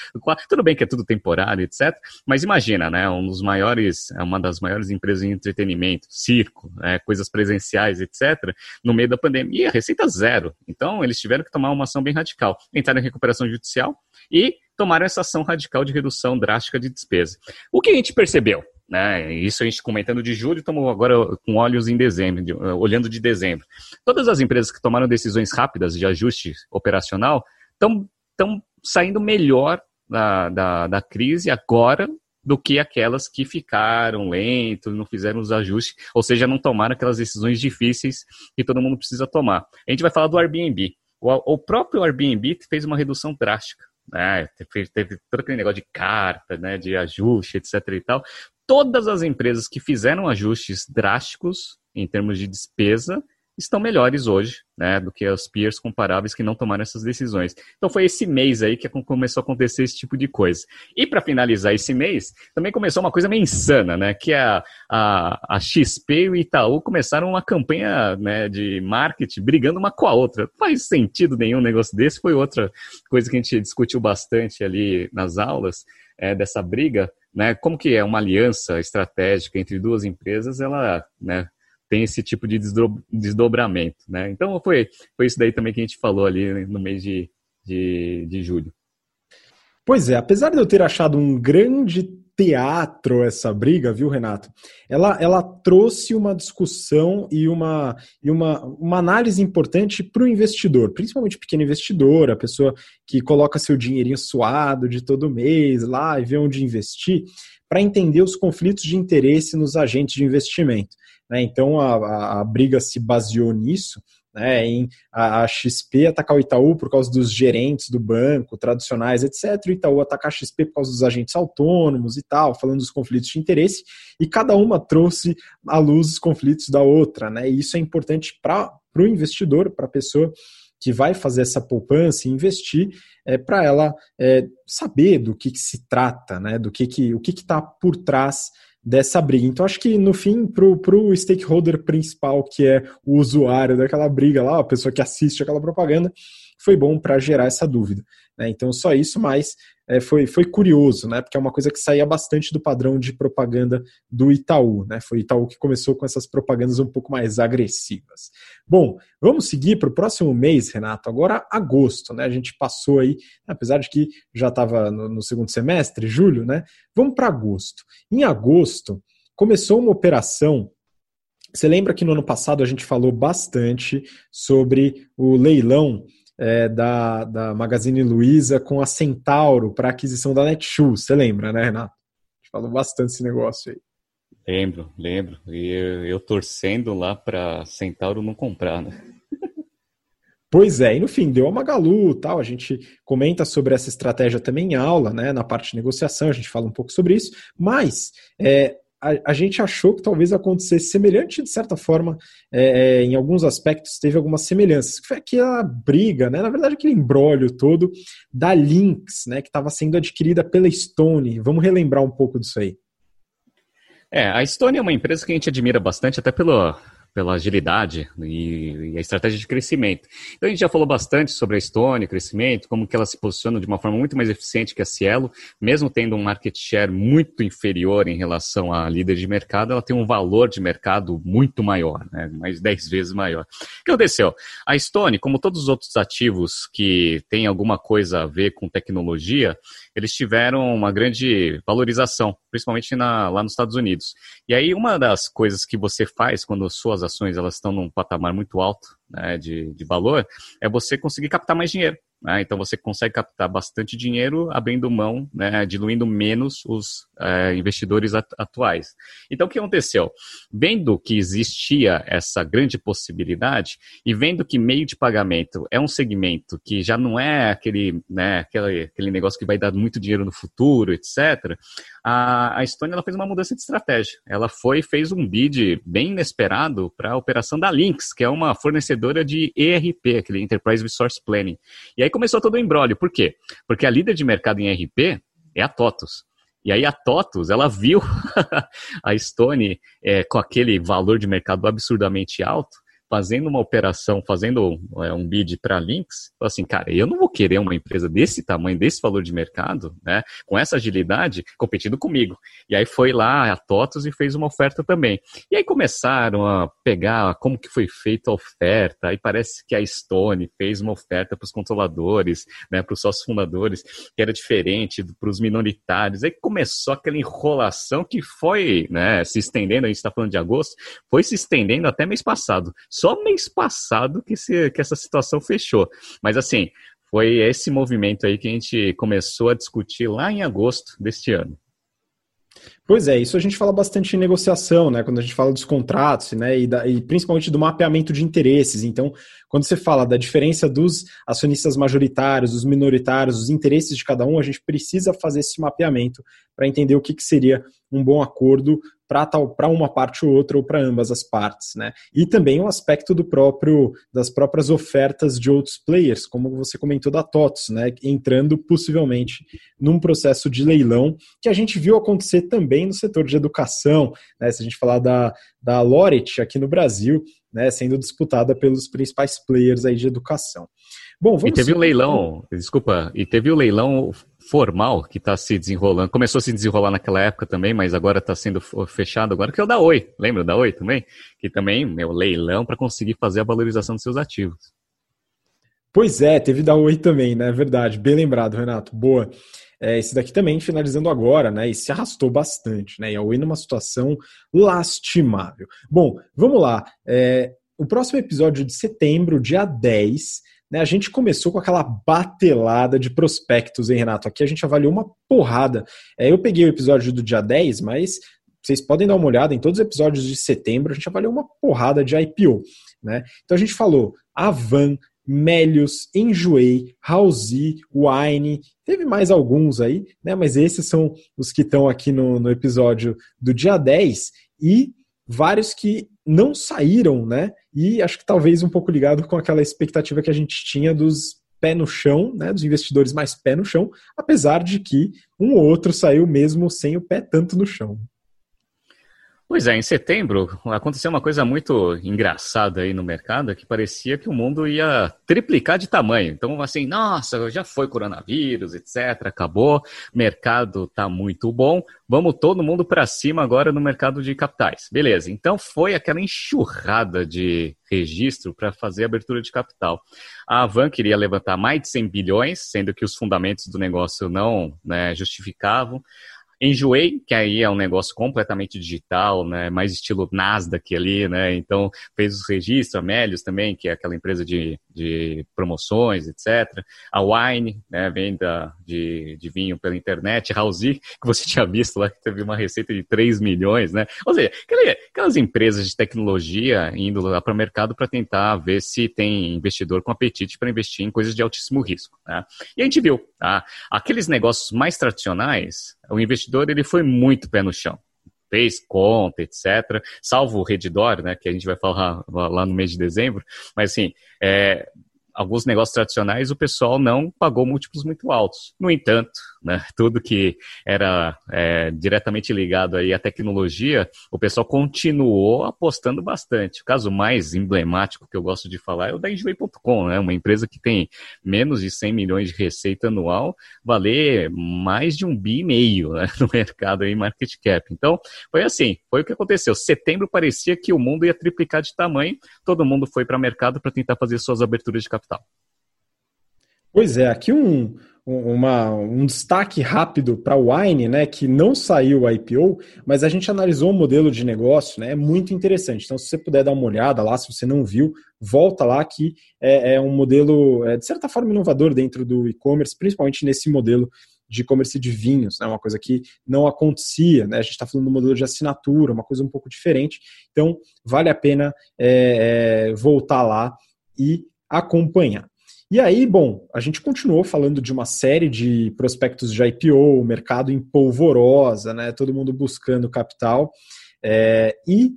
Tudo bem que é tudo temporário, etc. Mas imagina, né? Um dos maiores, é uma das maiores empresas de entretenimento, circo, né, coisas presenciais, etc. No meio da pandemia, receita zero. Então, eles tiveram que tomar uma ação bem radical. Entraram em recuperação judicial e tomaram essa ação radical de redução drástica de despesa. O que a gente percebeu? Né? Isso a gente comentando de julho, estamos agora com olhos em dezembro, de, uh, olhando de dezembro. Todas as empresas que tomaram decisões rápidas de ajuste operacional estão saindo melhor da, da, da crise agora do que aquelas que ficaram lentos, não fizeram os ajustes, ou seja, não tomaram aquelas decisões difíceis que todo mundo precisa tomar. A gente vai falar do Airbnb. O, o próprio Airbnb fez uma redução drástica. Né? Teve, teve todo aquele negócio de carta, né? de ajuste, etc. e tal todas as empresas que fizeram ajustes drásticos em termos de despesa estão melhores hoje, né, do que os peers comparáveis que não tomaram essas decisões. Então foi esse mês aí que começou a acontecer esse tipo de coisa. E para finalizar esse mês, também começou uma coisa meio insana, né, que a, a, a XP e o Itaú começaram uma campanha né, de marketing brigando uma com a outra. Não faz sentido nenhum negócio desse, foi outra coisa que a gente discutiu bastante ali nas aulas, é, dessa briga, né, como que é uma aliança estratégica entre duas empresas, ela né, tem esse tipo de desdobramento. Né? Então foi, foi isso daí também que a gente falou ali no mês de, de, de julho. Pois é, apesar de eu ter achado um grande teatro essa briga, viu, Renato? Ela, ela trouxe uma discussão e uma, e uma, uma análise importante para o investidor, principalmente pequeno investidor, a pessoa que coloca seu dinheirinho suado de todo mês lá e vê onde investir, para entender os conflitos de interesse nos agentes de investimento. Né? Então a, a, a briga se baseou nisso né, em a, XP atacar o Itaú por causa dos gerentes do banco, tradicionais, etc. O Itaú atacar a XP por causa dos agentes autônomos e tal, falando dos conflitos de interesse, e cada uma trouxe à luz os conflitos da outra. Né, e isso é importante para o investidor, para a pessoa que vai fazer essa poupança e investir, é, para ela é, saber do que, que, se trata, né, do que, que o que está por trás dessa briga. Então, acho que no fim, para o stakeholder principal, que é o usuário daquela briga lá, a pessoa que assiste aquela propaganda, foi bom para gerar essa dúvida. Né? Então, só isso, mas é, foi, foi curioso, né? porque é uma coisa que saía bastante do padrão de propaganda do Itaú. Né? Foi o Itaú que começou com essas propagandas um pouco mais agressivas. Bom, vamos seguir para o próximo mês, Renato. Agora, agosto. Né? A gente passou aí, apesar de que já estava no, no segundo semestre, julho, né? vamos para agosto. Em agosto, começou uma operação você lembra que no ano passado a gente falou bastante sobre o leilão é, da, da Magazine Luiza com a Centauro para aquisição da Netshoes. Você lembra, né, Renato? A gente falou bastante esse negócio aí. Lembro, lembro. E eu, eu torcendo lá para Centauro não comprar, né? Pois é, e no fim, deu a Magalu tal, a gente comenta sobre essa estratégia também em aula, né, na parte de negociação, a gente fala um pouco sobre isso, mas é, a, a, gente achou que talvez acontecesse semelhante, de certa forma, é, é, em alguns aspectos teve algumas semelhanças. Foi aquela briga, né? na verdade, aquele embrólio todo da Lynx, né? que estava sendo adquirida pela Stone. Vamos relembrar um pouco disso aí. É, a Stone é uma empresa que a gente admira bastante, até pelo, pela agilidade e, e, a estratégia de crescimento. Então a gente já falou bastante sobre a Estônia, crescimento, como que ela se posiciona de uma forma muito mais eficiente que a Cielo, mesmo tendo um market share muito inferior em relação à líder de mercado, ela tem um valor de mercado muito maior, né, mais 10 vezes maior. O que aconteceu? A Estônia, como todos os outros ativos que têm alguma coisa a ver com tecnologia, eles tiveram uma grande valorização, principalmente na, lá nos Estados Unidos. E aí uma das coisas que você faz quando suas ações elas estão num patamar muito alto né, de, de valor é você conseguir captar mais dinheiro. Né? Então você consegue captar bastante dinheiro abrindo mão, né, diluindo menos os é, investidores atuais. Então o que aconteceu? Vendo que existia essa grande possibilidade e vendo que meio de pagamento é um segmento que já não é aquele, né, aquele, aquele negócio que vai dar muito dinheiro no futuro, etc., a, a Estônia ela fez uma mudança de estratégia. Ela foi fez um bid bem inesperado para a operação da Lynx, que é uma fornecedora de ERP, aquele Enterprise Resource Planning. E aí começou todo o embrólio. Por quê? Porque a líder de mercado em ERP é a TOTUS. E aí a TOTUS, ela viu [LAUGHS] a Stone é, com aquele valor de mercado absurdamente alto, fazendo uma operação, fazendo é, um bid para links, assim, cara, eu não vou querer uma empresa desse tamanho, desse valor de mercado, né, com essa agilidade, competindo comigo. E aí foi lá a TOTOS e fez uma oferta também. E aí começaram a pegar como que foi feita a oferta, aí parece que a Stone fez uma oferta para os controladores, né, para os sócios fundadores, que era diferente para os minoritários. Aí começou aquela enrolação que foi, né, se estendendo, a gente está falando de agosto, foi se estendendo até mês passado. Só mês passado que, se, que essa situação fechou. Mas assim, foi esse movimento aí que a gente começou a discutir lá em agosto deste ano. Pois é, isso a gente fala bastante em negociação, né? Quando a gente fala dos contratos, né? E, da, e, principalmente do mapeamento de interesses. Então, quando você fala da diferença dos acionistas majoritários, dos minoritários, os interesses de cada um, a gente precisa fazer esse mapeamento para entender o que, que seria um bom acordo para uma parte ou outra ou para ambas as partes, né? E também o aspecto do próprio das próprias ofertas de outros players, como você comentou da TOTS, né? Entrando possivelmente num processo de leilão que a gente viu acontecer também no setor de educação, né? Se a gente falar da, da Loret aqui no Brasil, né? Sendo disputada pelos principais players aí de educação. Bom, vamos... E teve um leilão, desculpa, e teve o um leilão formal que está se desenrolando. Começou a se desenrolar naquela época também, mas agora está sendo fechado agora, que é o da Oi. Lembra da Oi também? Que também o leilão para conseguir fazer a valorização dos seus ativos. Pois é, teve da Oi também, né? Verdade. Bem lembrado, Renato. Boa. É, esse daqui também finalizando agora, né? E se arrastou bastante, né? E a Oi numa situação lastimável. Bom, vamos lá. É, o próximo episódio de setembro, dia 10, né, a gente começou com aquela batelada de prospectos, hein, Renato? Aqui a gente avaliou uma porrada. É, eu peguei o episódio do dia 10, mas vocês podem dar uma olhada em todos os episódios de setembro, a gente avaliou uma porrada de IPO. Né? Então a gente falou Avan, Melius, Enjoei, Halsey, Wine, teve mais alguns aí, né? mas esses são os que estão aqui no, no episódio do dia 10 e vários que não saíram, né? E acho que talvez um pouco ligado com aquela expectativa que a gente tinha dos pé no chão, né, dos investidores mais pé no chão, apesar de que um ou outro saiu mesmo sem o pé tanto no chão. Pois é, em setembro aconteceu uma coisa muito engraçada aí no mercado, que parecia que o mundo ia triplicar de tamanho. Então, assim, nossa, já foi coronavírus, etc, acabou, mercado tá muito bom, vamos todo mundo para cima agora no mercado de capitais. Beleza, então foi aquela enxurrada de registro para fazer abertura de capital. A Avan queria levantar mais de 100 bilhões, sendo que os fundamentos do negócio não né, justificavam. Enjoei, que aí é um negócio completamente digital, né? Mais estilo Nasdaq ali, né? Então fez os registros, a Melius também, que é aquela empresa de, de promoções, etc. A Wine, né? Venda de, de vinho pela internet. Housey, que você [LAUGHS] tinha visto lá, que teve uma receita de 3 milhões, né? Ou seja, aquelas empresas de tecnologia indo lá para o mercado para tentar ver se tem investidor com apetite para investir em coisas de altíssimo risco, né? E a gente viu, tá? Aqueles negócios mais tradicionais, o investidor ele foi muito pé no chão fez conta, etc. Salvo o Redditor, né, que a gente vai falar lá no mês de dezembro. Mas assim, é, alguns negócios tradicionais o pessoal não pagou múltiplos muito altos. No entanto, né, tudo que era é, diretamente ligado aí à tecnologia, o pessoal continuou apostando bastante. O caso mais emblemático que eu gosto de falar é o da Enjoy.com, né, uma empresa que tem menos de 100 milhões de receita anual, valer mais de um bi e meio né, [LAUGHS] no mercado aí, market cap. Então, foi assim, foi o que aconteceu. Setembro parecia que o mundo ia triplicar de tamanho, todo mundo foi para o mercado para tentar fazer suas aberturas de capital capital. Pois é, aqui um, uma, um destaque rápido para o Wine, né, que não saiu a IPO, mas a gente analisou o modelo de negócio, né, é muito interessante. Então, se você puder dar uma olhada lá, se você não viu, volta lá que é, é um modelo, é, de certa forma, inovador dentro do e-commerce, principalmente nesse modelo de e-commerce de vinhos, né, uma coisa que não acontecia, né, a gente está falando do modelo de assinatura, uma coisa um pouco diferente, então vale a pena é, é voltar lá e acompanhar. E aí, bom, a gente continuou falando de uma série de prospectos de IPO, mercado em polvorosa, né? Todo mundo buscando capital. É, e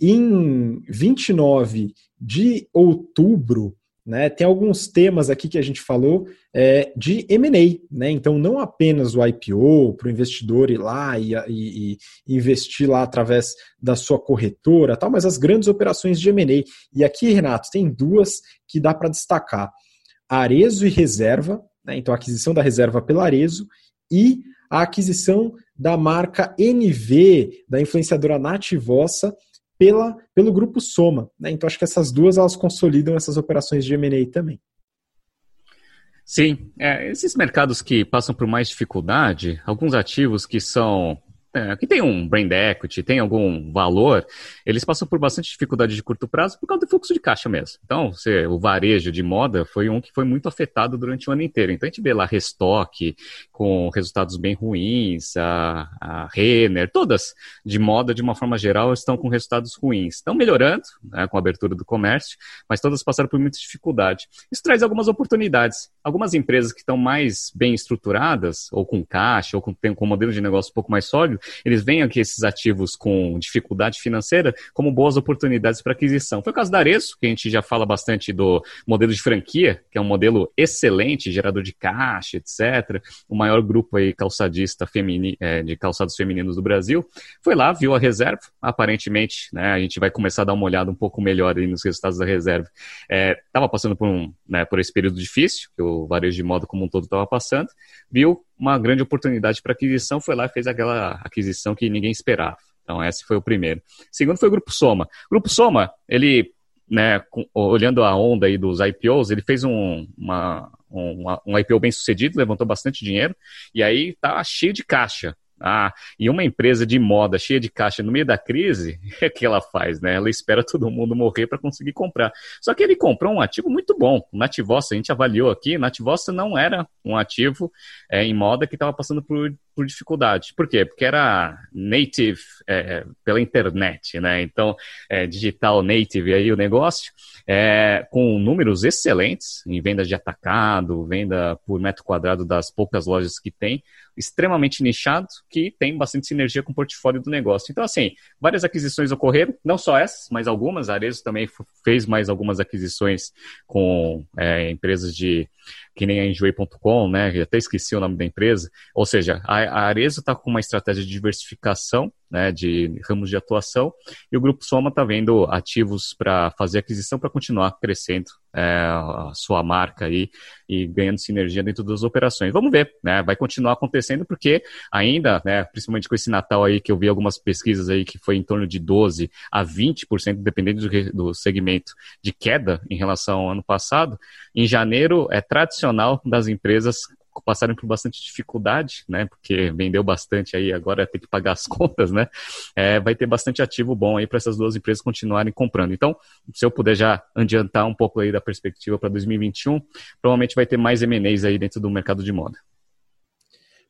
em 29 de outubro, né, tem alguns temas aqui que a gente falou é, de M&A, né? Então não apenas o IPO para o investidor ir lá e, e, e, investir lá através da sua corretora, tal, mas as grandes operações de M&A. E aqui, Renato, tem duas que dá para destacar: Arezo e Reserva, né? Então a aquisição da reserva pela Arezo e a aquisição da marca NV da influenciadora Nativossa pela, pelo grupo Soma. Né? Então, acho que essas duas elas consolidam essas operações de M&A também. Sim, é, esses mercados que passam por mais dificuldade, alguns ativos que são é, que tem um brand equity, tem algum valor, eles passam por bastante dificuldade de curto prazo por causa do fluxo de caixa mesmo. Então, você, o varejo de moda foi um que foi muito afetado durante o ano inteiro. Então, a gente vê lá Restock com resultados bem ruins, a, a Renner, todas de moda, de uma forma geral, estão com resultados ruins. Estão melhorando né, com a abertura do comércio, mas todas passaram por muita dificuldade. Isso traz algumas oportunidades. Algumas empresas que estão mais bem estruturadas, ou com caixa, ou com, com um modelo de negócio um pouco mais sólido, eles veem aqui esses ativos com dificuldade financeira como boas oportunidades para aquisição. Foi o caso da Arezo, que a gente já fala bastante do modelo de franquia, que é um modelo excelente, gerador de caixa, etc. O maior grupo aí calçadista femini, é, de calçados femininos do Brasil. Foi lá, viu a reserva, aparentemente, né, a gente vai começar a dar uma olhada um pouco melhor nos resultados da reserva. Estava é, passando por, um, né, por esse período difícil, que o varejo de moda como um todo estava passando, viu uma grande oportunidade para aquisição, foi lá e fez aquela aquisição que ninguém esperava. Então, esse foi o primeiro. Segundo foi o Grupo Soma. O Grupo Soma, ele, né, olhando a onda aí dos IPOs, ele fez um, uma, um, um IPO bem sucedido, levantou bastante dinheiro, e aí tá cheio de caixa. Ah, e uma empresa de moda cheia de caixa no meio da crise, [LAUGHS] o que ela faz, né? Ela espera todo mundo morrer para conseguir comprar. Só que ele comprou um ativo muito bom. Nativossa, a gente avaliou aqui, Nativossa não era um ativo é, em moda que estava passando por por dificuldade. Por quê? Porque era native é, pela internet, né? Então, é, digital native aí o negócio, é, com números excelentes em venda de atacado, venda por metro quadrado das poucas lojas que tem, extremamente nichado, que tem bastante sinergia com o portfólio do negócio. Então, assim, várias aquisições ocorreram, não só essas, mas algumas. A Arezo também fez mais algumas aquisições com é, empresas de que nem a Enjoy.com, né? Eu até esqueci o nome da empresa. Ou seja, a, a Arezo está com uma estratégia de diversificação né, de ramos de atuação, e o Grupo Soma está vendo ativos para fazer aquisição para continuar crescendo é, a sua marca aí e ganhando sinergia dentro das operações. Vamos ver, né? Vai continuar acontecendo porque ainda, né, principalmente com esse Natal aí que eu vi algumas pesquisas aí que foi em torno de 12 a 20%, dependendo do, do segmento, de queda em relação ao ano passado. Em janeiro é tradicional das empresas passaram por bastante dificuldade, né? Porque vendeu bastante aí, agora tem que pagar as [LAUGHS] contas, né? É, vai ter bastante ativo bom aí para essas duas empresas continuarem comprando. Então, se eu puder já adiantar um pouco aí da perspectiva para 2021, provavelmente vai ter mais M&As aí dentro do mercado de moda.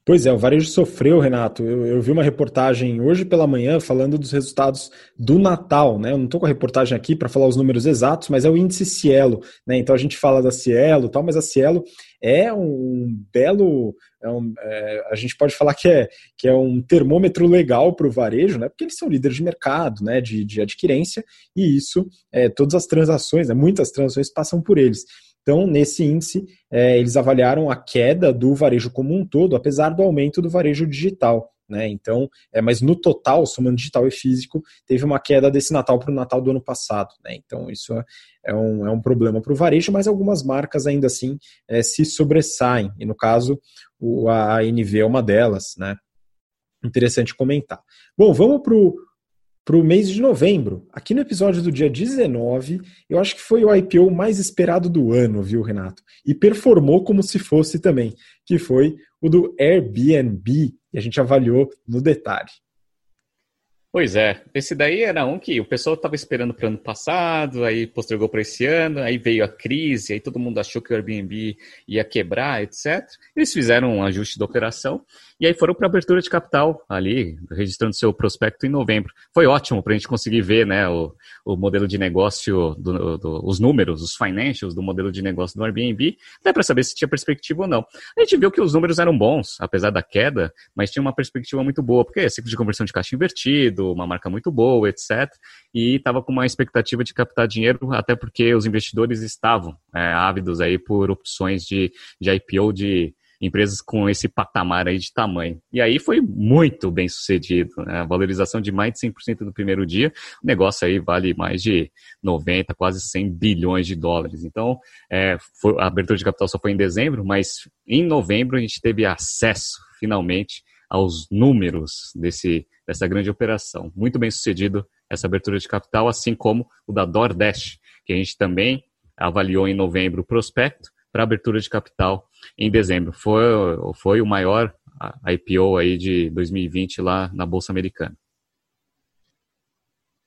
Pois é, o varejo sofreu, Renato. Eu, eu, vi uma reportagem hoje pela manhã falando dos resultados do Natal, né? Eu não estou com a reportagem aqui para falar os números exatos, mas é o índice Cielo, né? Então a gente fala da Cielo, tal, mas a Cielo é um belo, é um, é, a gente pode falar que é que é um termômetro legal para o varejo, né? Porque eles são líderes de mercado, né? De, de adquirência e isso, é, todas as transações, né? muitas transações passam por eles. Então, nesse índice, é, eles avaliaram a queda do varejo como um todo, apesar do aumento do varejo digital. Né? Então, é, mas no total, somando digital e físico, teve uma queda desse Natal para o Natal do ano passado. Né? Então, isso é, é um, é um problema para o varejo, mas algumas marcas ainda assim é, se sobressaem. E no caso, o, a NV é uma delas. Né? Interessante comentar. Bom, vamos para o para o mês de novembro. Aqui no episódio do dia 19, eu acho que foi o IPO mais esperado do ano, viu, Renato? E performou como se fosse também, que foi o do Airbnb, e a gente avaliou no detalhe. Pois é, esse daí era um que o pessoal estava esperando para o ano passado, aí postergou para esse ano, aí veio a crise, aí todo mundo achou que o Airbnb ia quebrar, etc. Eles fizeram um ajuste da operação E aí foram para abertura de capital ali, registrando seu prospecto em novembro. Foi ótimo para a gente conseguir ver né, o, o modelo de negócio, do, do, os números, os financials do modelo de negócio do Airbnb, até para saber se tinha perspectiva ou não. A gente viu que os números eram bons, apesar da queda, mas tinha uma perspectiva muito boa, porque é ciclo de conversão de caixa invertido, uma marca muito boa, etc. E estava com uma expectativa de captar dinheiro, até porque os investidores estavam é, ávidos aí por opções de, de IPO de empresas com esse patamar aí de tamanho. E aí foi muito bem sucedido, né? a valorização de mais de 100% no primeiro dia, o negócio aí vale mais de 90, quase 100 bilhões de dólares. Então, é, foi, a abertura de capital só foi em dezembro, mas em novembro a gente teve acesso, finalmente, aos números desse, dessa grande operação. Muito bem sucedido essa abertura de capital, assim como o da DoorDash, que a gente também avaliou em novembro o prospecto para abertura de capital em dezembro. Foi, foi o maior IPO aí de 2020 lá na Bolsa Americana.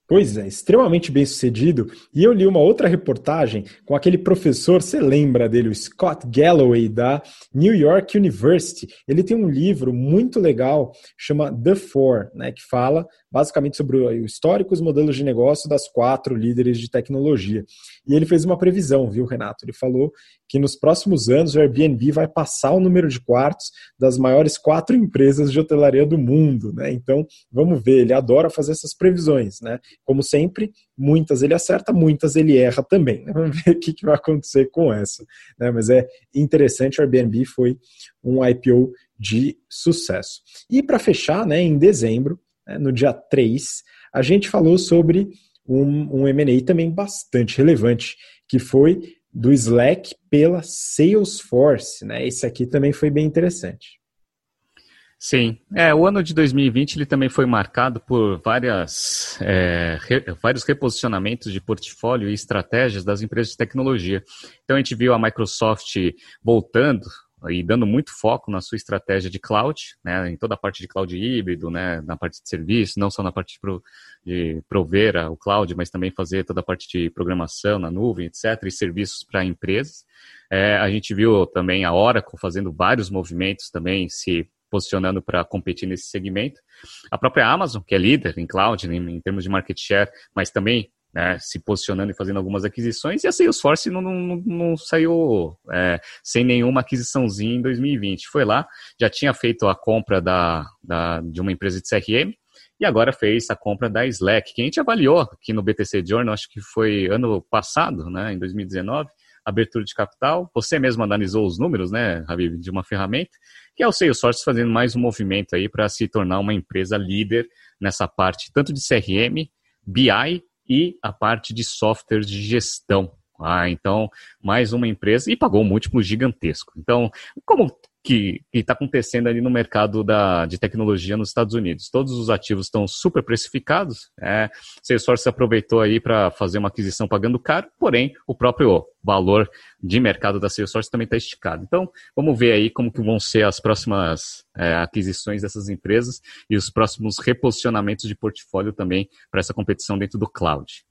Pois é, extremamente bem sucedido. E eu li uma outra reportagem com aquele professor, você lembra dele, o Scott Galloway, da New York University. Ele tem um livro muito legal, chama The Four, né, que fala basicamente sobre o histórico os modelos de negócio das quatro líderes de tecnologia. E ele fez uma previsão, viu, Renato? Ele falou que nos próximos anos o Airbnb vai passar o número de quartos das maiores quatro empresas de hotelaria do mundo, né? Então, vamos ver, ele adora fazer essas previsões, né? Como sempre, muitas ele acerta, muitas ele erra também. Né? [LAUGHS] Vamos ver o que, vai acontecer com essa. Né? Mas é interessante, o Airbnb foi um IPO de sucesso. E para fechar, né, em dezembro, no dia 3, a gente falou sobre um, um M&A também bastante relevante, que foi do Slack pela Salesforce. Né? Esse aqui também foi bem interessante. Sim, é, o ano de 2020 ele também foi marcado por várias, é, re, vários reposicionamentos de portfólio e estratégias das empresas de tecnologia. Então a gente viu a Microsoft voltando e dando muito foco na sua estratégia de cloud, né, em toda a parte de cloud híbrido, né, na parte de serviço, não só na parte de, pro, de prover o cloud, mas também fazer toda a parte de programação na nuvem, etc., e serviços para empresas. É, a gente viu também a Oracle fazendo vários movimentos também, se posicionando para competir nesse segmento. A própria Amazon, que é líder em cloud, em, em termos de market share, mas também né, se posicionando e fazendo algumas aquisições, e a Salesforce não, não, não saiu é, sem nenhuma aquisiçãozinha em 2020. Foi lá, já tinha feito a compra da, da, de uma empresa de CRM, e agora fez a compra da Slack, que a gente avaliou aqui no BTC Journal, acho que foi ano passado, né, em 2019, abertura de capital. Você mesmo analisou os números, né, Habib, de uma ferramenta, que é o Salesforce fazendo mais um movimento aí para se tornar uma empresa líder nessa parte, tanto de CRM, BI e a parte de software de gestão. Ah, então, mais uma empresa e pagou um múltiplo gigantesco. Então, como que está acontecendo ali no mercado da, de tecnologia nos Estados Unidos. Todos os ativos estão super precificados. É, Salesforce aproveitou aí para fazer uma aquisição pagando caro, porém o próprio valor de mercado da Salesforce também está esticado. Então, vamos ver aí como que vão ser as próximas é, aquisições dessas empresas e os próximos reposicionamentos de portfólio também para essa competição dentro do cloud.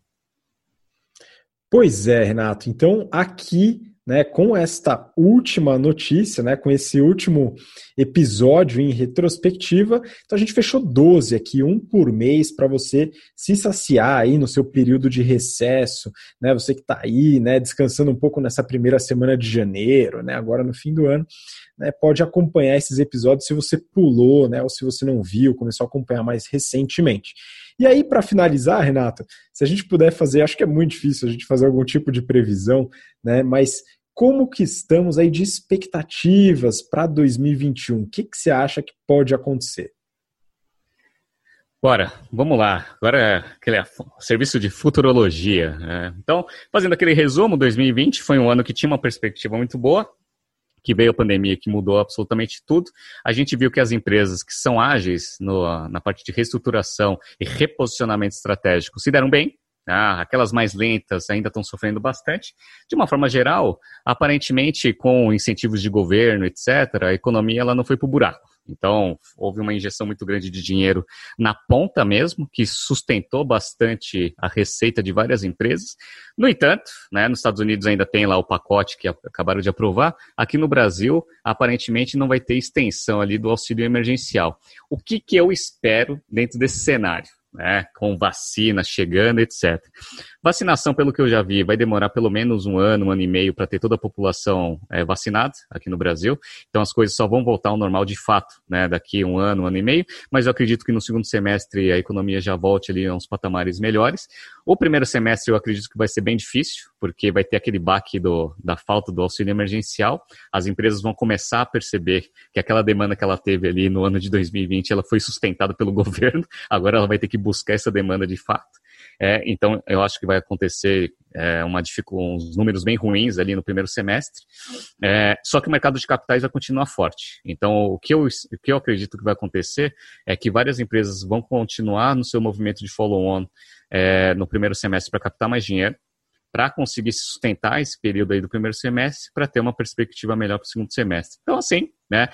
Pois é, Renato. Então, aqui né, com esta última notícia, né, com esse último episódio em retrospectiva. Então a gente fechou 12 aqui, um por mês, para você se saciar aí no seu período de recesso, né, você que está aí, né, descansando um pouco nessa primeira semana de janeiro, né, agora no fim do ano, né, pode acompanhar esses episódios se você pulou, né, ou se você não viu, começou a acompanhar mais recentemente. E aí, para finalizar, Renato, se a gente puder fazer, acho que é muito difícil a gente fazer algum tipo de previsão, né? Mas como que estamos aí de expectativas para 2021? O que, que você acha que pode acontecer? Bora, vamos lá. Agora é aquele serviço de futurologia. Né? Então, fazendo aquele resumo, 2020 foi um ano que tinha uma perspectiva muito boa, que veio a pandemia que mudou absolutamente tudo. A gente viu que as empresas que são ágeis no, na parte de reestruturação e reposicionamento estratégico se deram bem, ah, aquelas mais lentas ainda estão sofrendo bastante. De uma forma geral, aparentemente, com incentivos de governo, etc., a economia ela não foi para o buraco. Então, houve uma injeção muito grande de dinheiro na ponta mesmo, que sustentou bastante a receita de várias empresas. No entanto, né, nos Estados Unidos ainda tem lá o pacote que acabaram de aprovar. Aqui no Brasil, aparentemente, não vai ter extensão ali do auxílio emergencial. O que, que eu espero dentro desse cenário? Né, com vacina chegando, etc. Vacinação, pelo que eu já vi, vai demorar pelo menos um ano, um ano e meio para ter toda a população é, vacinada aqui no Brasil. Então as coisas só vão voltar ao normal de fato, né, daqui um ano, um ano e meio. Mas eu acredito que no segundo semestre a economia já volte ali a uns patamares melhores. O primeiro semestre eu acredito que vai ser bem difícil, porque vai ter aquele baque do, da falta do auxílio emergencial. As empresas vão começar a perceber que aquela demanda que ela teve ali no ano de 2020, ela foi sustentada pelo [LAUGHS] governo. Agora ela vai ter que buscar essa demanda de fato. É, então, eu acho que vai acontecer é, uma uns números bem ruins ali no primeiro semestre. É, só que o mercado de capitais vai continuar forte. Então, o que, eu, o que eu acredito que vai acontecer é que várias empresas vão continuar no seu movimento de follow-on é, no primeiro semestre para captar mais dinheiro para conseguir sustentar esse período aí do primeiro semestre para ter uma perspectiva melhor para o segundo semestre. Então, assim, né?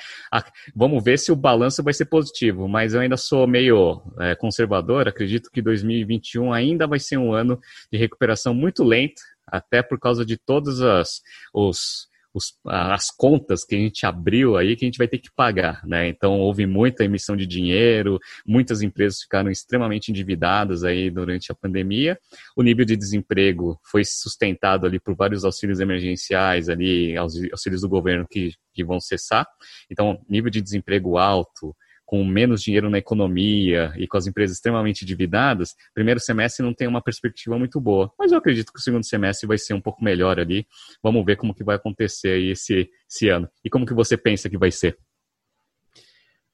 Vamos ver se o balanço vai ser positivo, mas eu ainda sou meio é, conservador. Acredito que 2021 ainda vai ser um ano de recuperação muito lenta, até por causa de todos as, os os, as contas que a gente abriu aí que a gente vai ter que pagar, né? Então houve muita emissão de dinheiro, muitas empresas ficaram extremamente endividadas aí durante a pandemia. O nível de desemprego foi sustentado ali por vários auxílios emergenciais ali, auxílios do governo que, que vão cessar. Então, nível de desemprego alto, com menos dinheiro na economia e com as empresas extremamente endividadas, primeiro semestre não tem uma perspectiva muito boa. Mas eu acredito que o segundo semestre vai ser um pouco melhor ali. Vamos ver como que vai acontecer aí esse, esse ano. E como que você pensa que vai ser?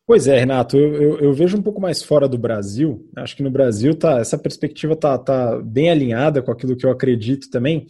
Pois é, Renato, eu, eu, eu, vejo um pouco mais fora do Brasil. Acho que no Brasil tá, essa perspectiva está tá bem alinhada com aquilo que eu acredito também.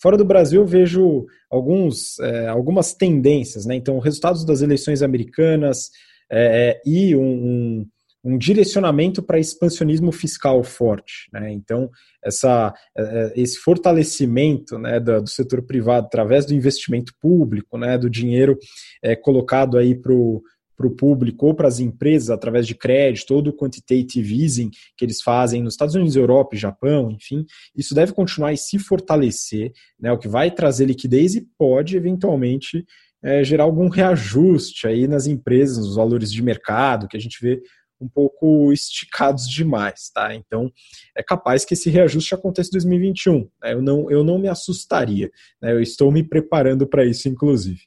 Fora do Brasil, eu vejo alguns, é, algumas tendências. Né? Então, resultados das eleições americanas, é, é, e um, um, um direcionamento para expansionismo fiscal forte. Né? Então, essa, é, é, esse fortalecimento né, do, do, setor privado através do investimento público, né, do dinheiro é, colocado aí para o para o público ou para as empresas através de crédito, todo o quantitative easing que eles fazem nos Estados Unidos, Europa e Japão, enfim, isso deve continuar e se fortalecer, né, o que vai trazer liquidez e pode eventualmente é, gerar algum reajuste aí nas empresas, nos valores de mercado, que a gente vê um pouco esticados demais, tá? Então, é capaz que esse reajuste aconteça em 2021. Né? Eu, não, eu não me assustaria, né? eu estou me preparando para isso, inclusive.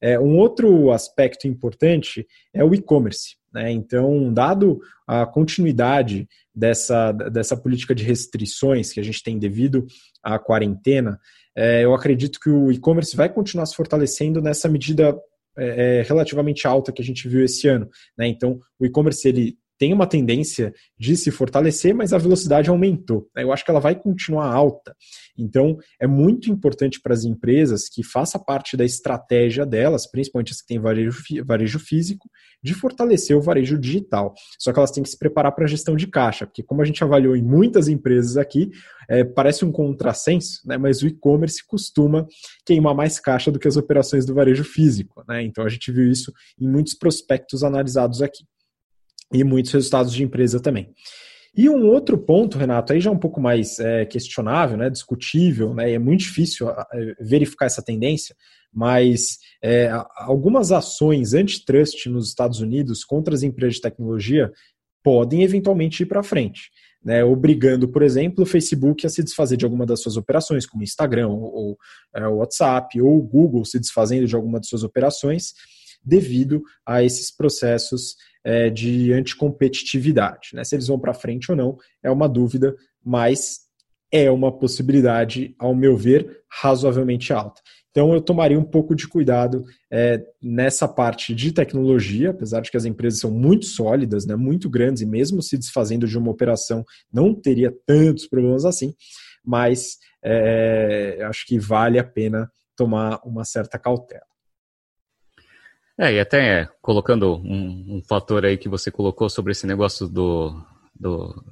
É, um outro aspecto importante é o e-commerce. Né? Então, dado a continuidade dessa, dessa política de restrições que a gente tem devido à quarentena, é, eu acredito que o e-commerce vai continuar se fortalecendo nessa medida é, é, relativamente alta que a gente viu esse ano. Né? Então, o e-commerce ele tem uma tendência de se fortalecer, mas a velocidade aumentou. Eu acho que ela vai continuar alta. Então, é muito importante para as empresas que faça parte da estratégia delas, principalmente as que têm varejo, varejo físico, de fortalecer o varejo digital. Só que elas têm que se preparar para a gestão de caixa, porque como a gente avaliou em muitas empresas aqui, é, parece um contrassenso, né, mas o e-commerce costuma queimar mais caixa do que as operações do varejo físico. Né? Então, a gente viu isso em muitos prospectos analisados aqui e muitos resultados de empresa também. E um outro ponto, Renato, aí já um pouco mais é, questionável, né, discutível, né, é muito difícil verificar essa tendência, mas é, algumas ações antitrust nos Estados Unidos contra as empresas de tecnologia podem eventualmente ir para frente. Né, obrigando, por exemplo, o Facebook a se desfazer de alguma das suas operações, como Instagram, ou, ou é, WhatsApp, ou o Google se desfazendo de alguma de suas operações, devido a esses processos é, de anticompetitividade. Né? Se eles vão para frente ou não é uma dúvida, mas é uma possibilidade, ao meu ver, razoavelmente alta. Então eu tomaria um pouco de cuidado é, nessa parte de tecnologia, apesar de que as empresas são muito sólidas, né, muito grandes, e mesmo se desfazendo de uma operação, não teria tantos problemas assim, mas é, acho que vale a pena tomar uma certa cautela. É, e até colocando um, um, fator aí que você colocou sobre esse negócio do, do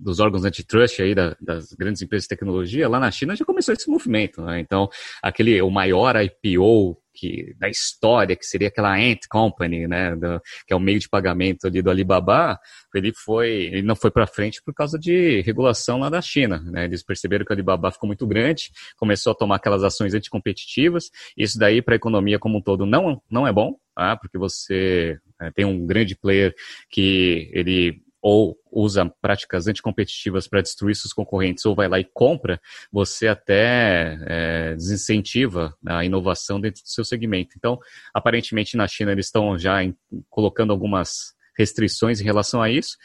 dos órgãos antitrust aí da, das grandes empresas de tecnologia, lá na China já começou esse movimento. Né? Então, aquele o maior IPO que, da história, que seria aquela Ant Company, né, do, que é o meio de pagamento ali do Alibaba, ele foi, ele não foi para frente por causa de regulação lá da China, né? Eles perceberam que o Alibaba ficou muito grande, começou a tomar aquelas ações anticompetitivas. Isso daí para a economia como um todo não não é bom, tá? Porque você é, tem um grande player que ele ou usa práticas anticompetitivas para destruir seus concorrentes ou vai lá e compra, você até é, desincentiva a inovação dentro do seu segmento. Então, aparentemente na China eles estão já em, colocando algumas restrições em relação a isso,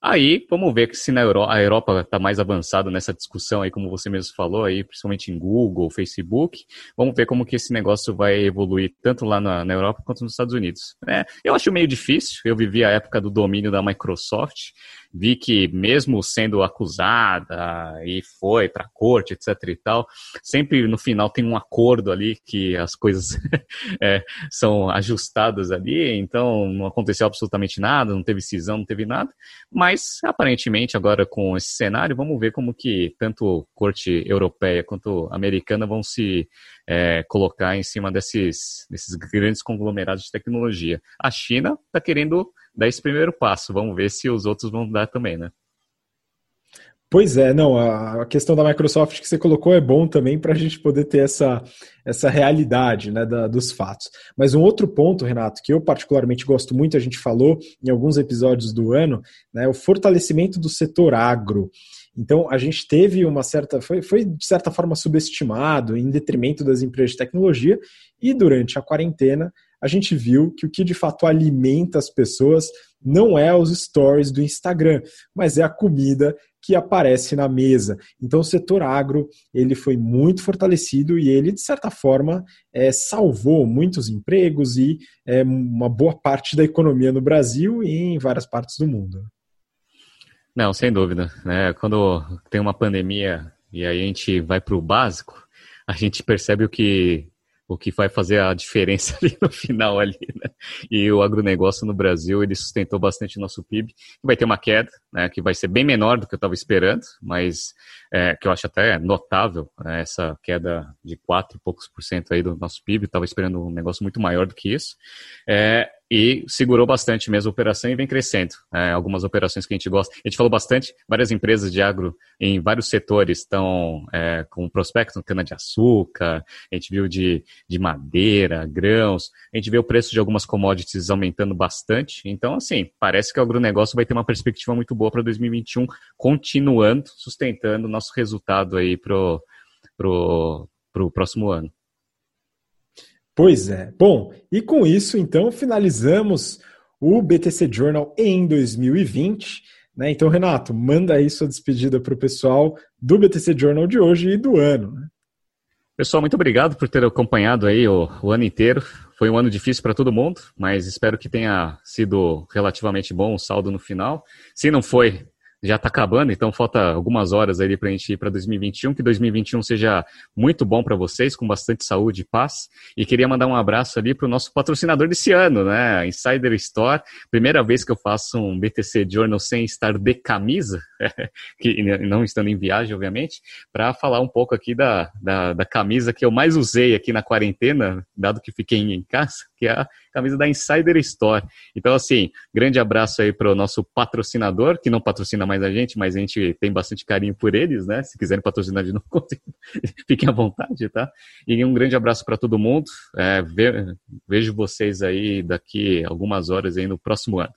Aí, vamos ver se na Europa, a Europa está mais avançada nessa discussão aí, como você mesmo falou, aí, principalmente em Google, Facebook, vamos ver como que esse negócio vai evoluir tanto lá na, na Europa quanto nos Estados Unidos. É, eu acho meio difícil, eu vivi a época do domínio da Microsoft, vi que mesmo sendo acusada e foi para a corte, etc e tal, sempre no final tem um acordo ali que as coisas [LAUGHS] é, são ajustadas ali, então não aconteceu absolutamente nada, não teve cisão, não teve nada, mas aparentemente agora com esse cenário, vamos ver como que tanto corte europeia quanto americana vão se é, colocar em cima desses, desses grandes conglomerados de tecnologia. A China está querendo dar esse primeiro passo, vamos ver se os outros vão dar também, né? Pois é, não, a questão da Microsoft que você colocou é bom também para a gente poder ter essa, essa realidade né, da, dos fatos. Mas um outro ponto, Renato, que eu particularmente gosto muito, a gente falou em alguns episódios do ano, né, o fortalecimento do setor agro. Então, a gente teve uma certa. Foi, foi, de certa forma subestimado em detrimento das empresas de tecnologia, e durante a quarentena a gente viu que o que de fato alimenta as pessoas não é os stories do Instagram, mas é a comida que aparece na mesa. Então, o setor agro ele foi muito fortalecido e ele, de certa forma, é, salvou muitos empregos e é, uma boa parte da economia no Brasil e em várias partes do mundo. Não, sem dúvida. Né? Quando tem uma pandemia e aí a gente vai para o básico, a gente percebe o que o que vai fazer a diferença [LAUGHS] ali no final ali, né? E o agronegócio no Brasil, ele sustentou bastante o nosso PIB. Vai ter uma queda, né, que vai ser bem menor do que eu estava esperando, mas é, que eu acho até notável, né, essa queda de 4 e poucos por cento aí do nosso PIB, estava esperando um negócio muito maior do que isso. É, e segurou bastante mesmo a operação e vem crescendo. É, algumas operações que a gente gosta. A gente falou bastante, várias empresas de agro em vários setores estão é, com prospecto cana-de-açúcar, a gente viu de, de madeira, grãos, a gente vê o preço de algumas commodities aumentando bastante. Então, assim, parece que o agronegócio vai ter uma perspectiva muito boa para 2021, continuando, sustentando nosso resultado aí pro, pro, pro próximo ano. Pois é. Bom, e com isso, então, finalizamos o BTC Journal em 2020. Né? Então, Renato, manda aí sua despedida para o pessoal do BTC Journal de hoje e do ano. Né? Pessoal, muito obrigado por ter acompanhado aí o, o ano inteiro. Foi um ano difícil para todo mundo, mas espero que tenha sido relativamente bom o saldo no final. Se não foi, já está acabando, então falta algumas horas aí para a gente ir para 2021. Que 2021 seja muito bom para vocês, com bastante saúde e paz. E queria mandar um abraço ali para o nosso patrocinador desse ano, né? Insider Store. Primeira vez que eu faço um BTC Journal sem estar de camisa, [LAUGHS] que não estando em viagem, obviamente, para falar um pouco aqui da, da, da camisa que eu mais usei aqui na quarentena, dado que fiquei em casa, que é a camisa da Insider Store. Então, assim, grande abraço aí para o nosso patrocinador, que não patrocina mais a gente, mas a gente tem bastante carinho por eles, né? Se quiserem patrocinar de novo, [LAUGHS] fiquem à vontade, tá? E um grande abraço para todo mundo. É, vejo vocês aí daqui algumas horas aí no próximo ano.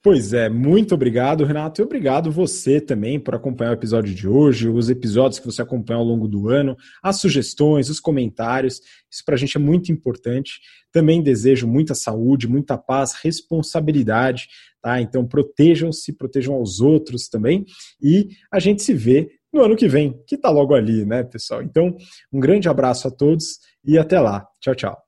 Pois é, muito obrigado, Renato, e obrigado você também por acompanhar o episódio de hoje, os episódios que você acompanha ao longo do ano, as sugestões, os comentários. Isso para a gente é muito importante. Também desejo muita saúde, muita paz, responsabilidade, tá? Então protejam-se, protejam aos outros também, e a gente se vê no ano que vem, que está logo ali, né, pessoal? Então, um grande abraço a todos e até lá. Tchau, tchau.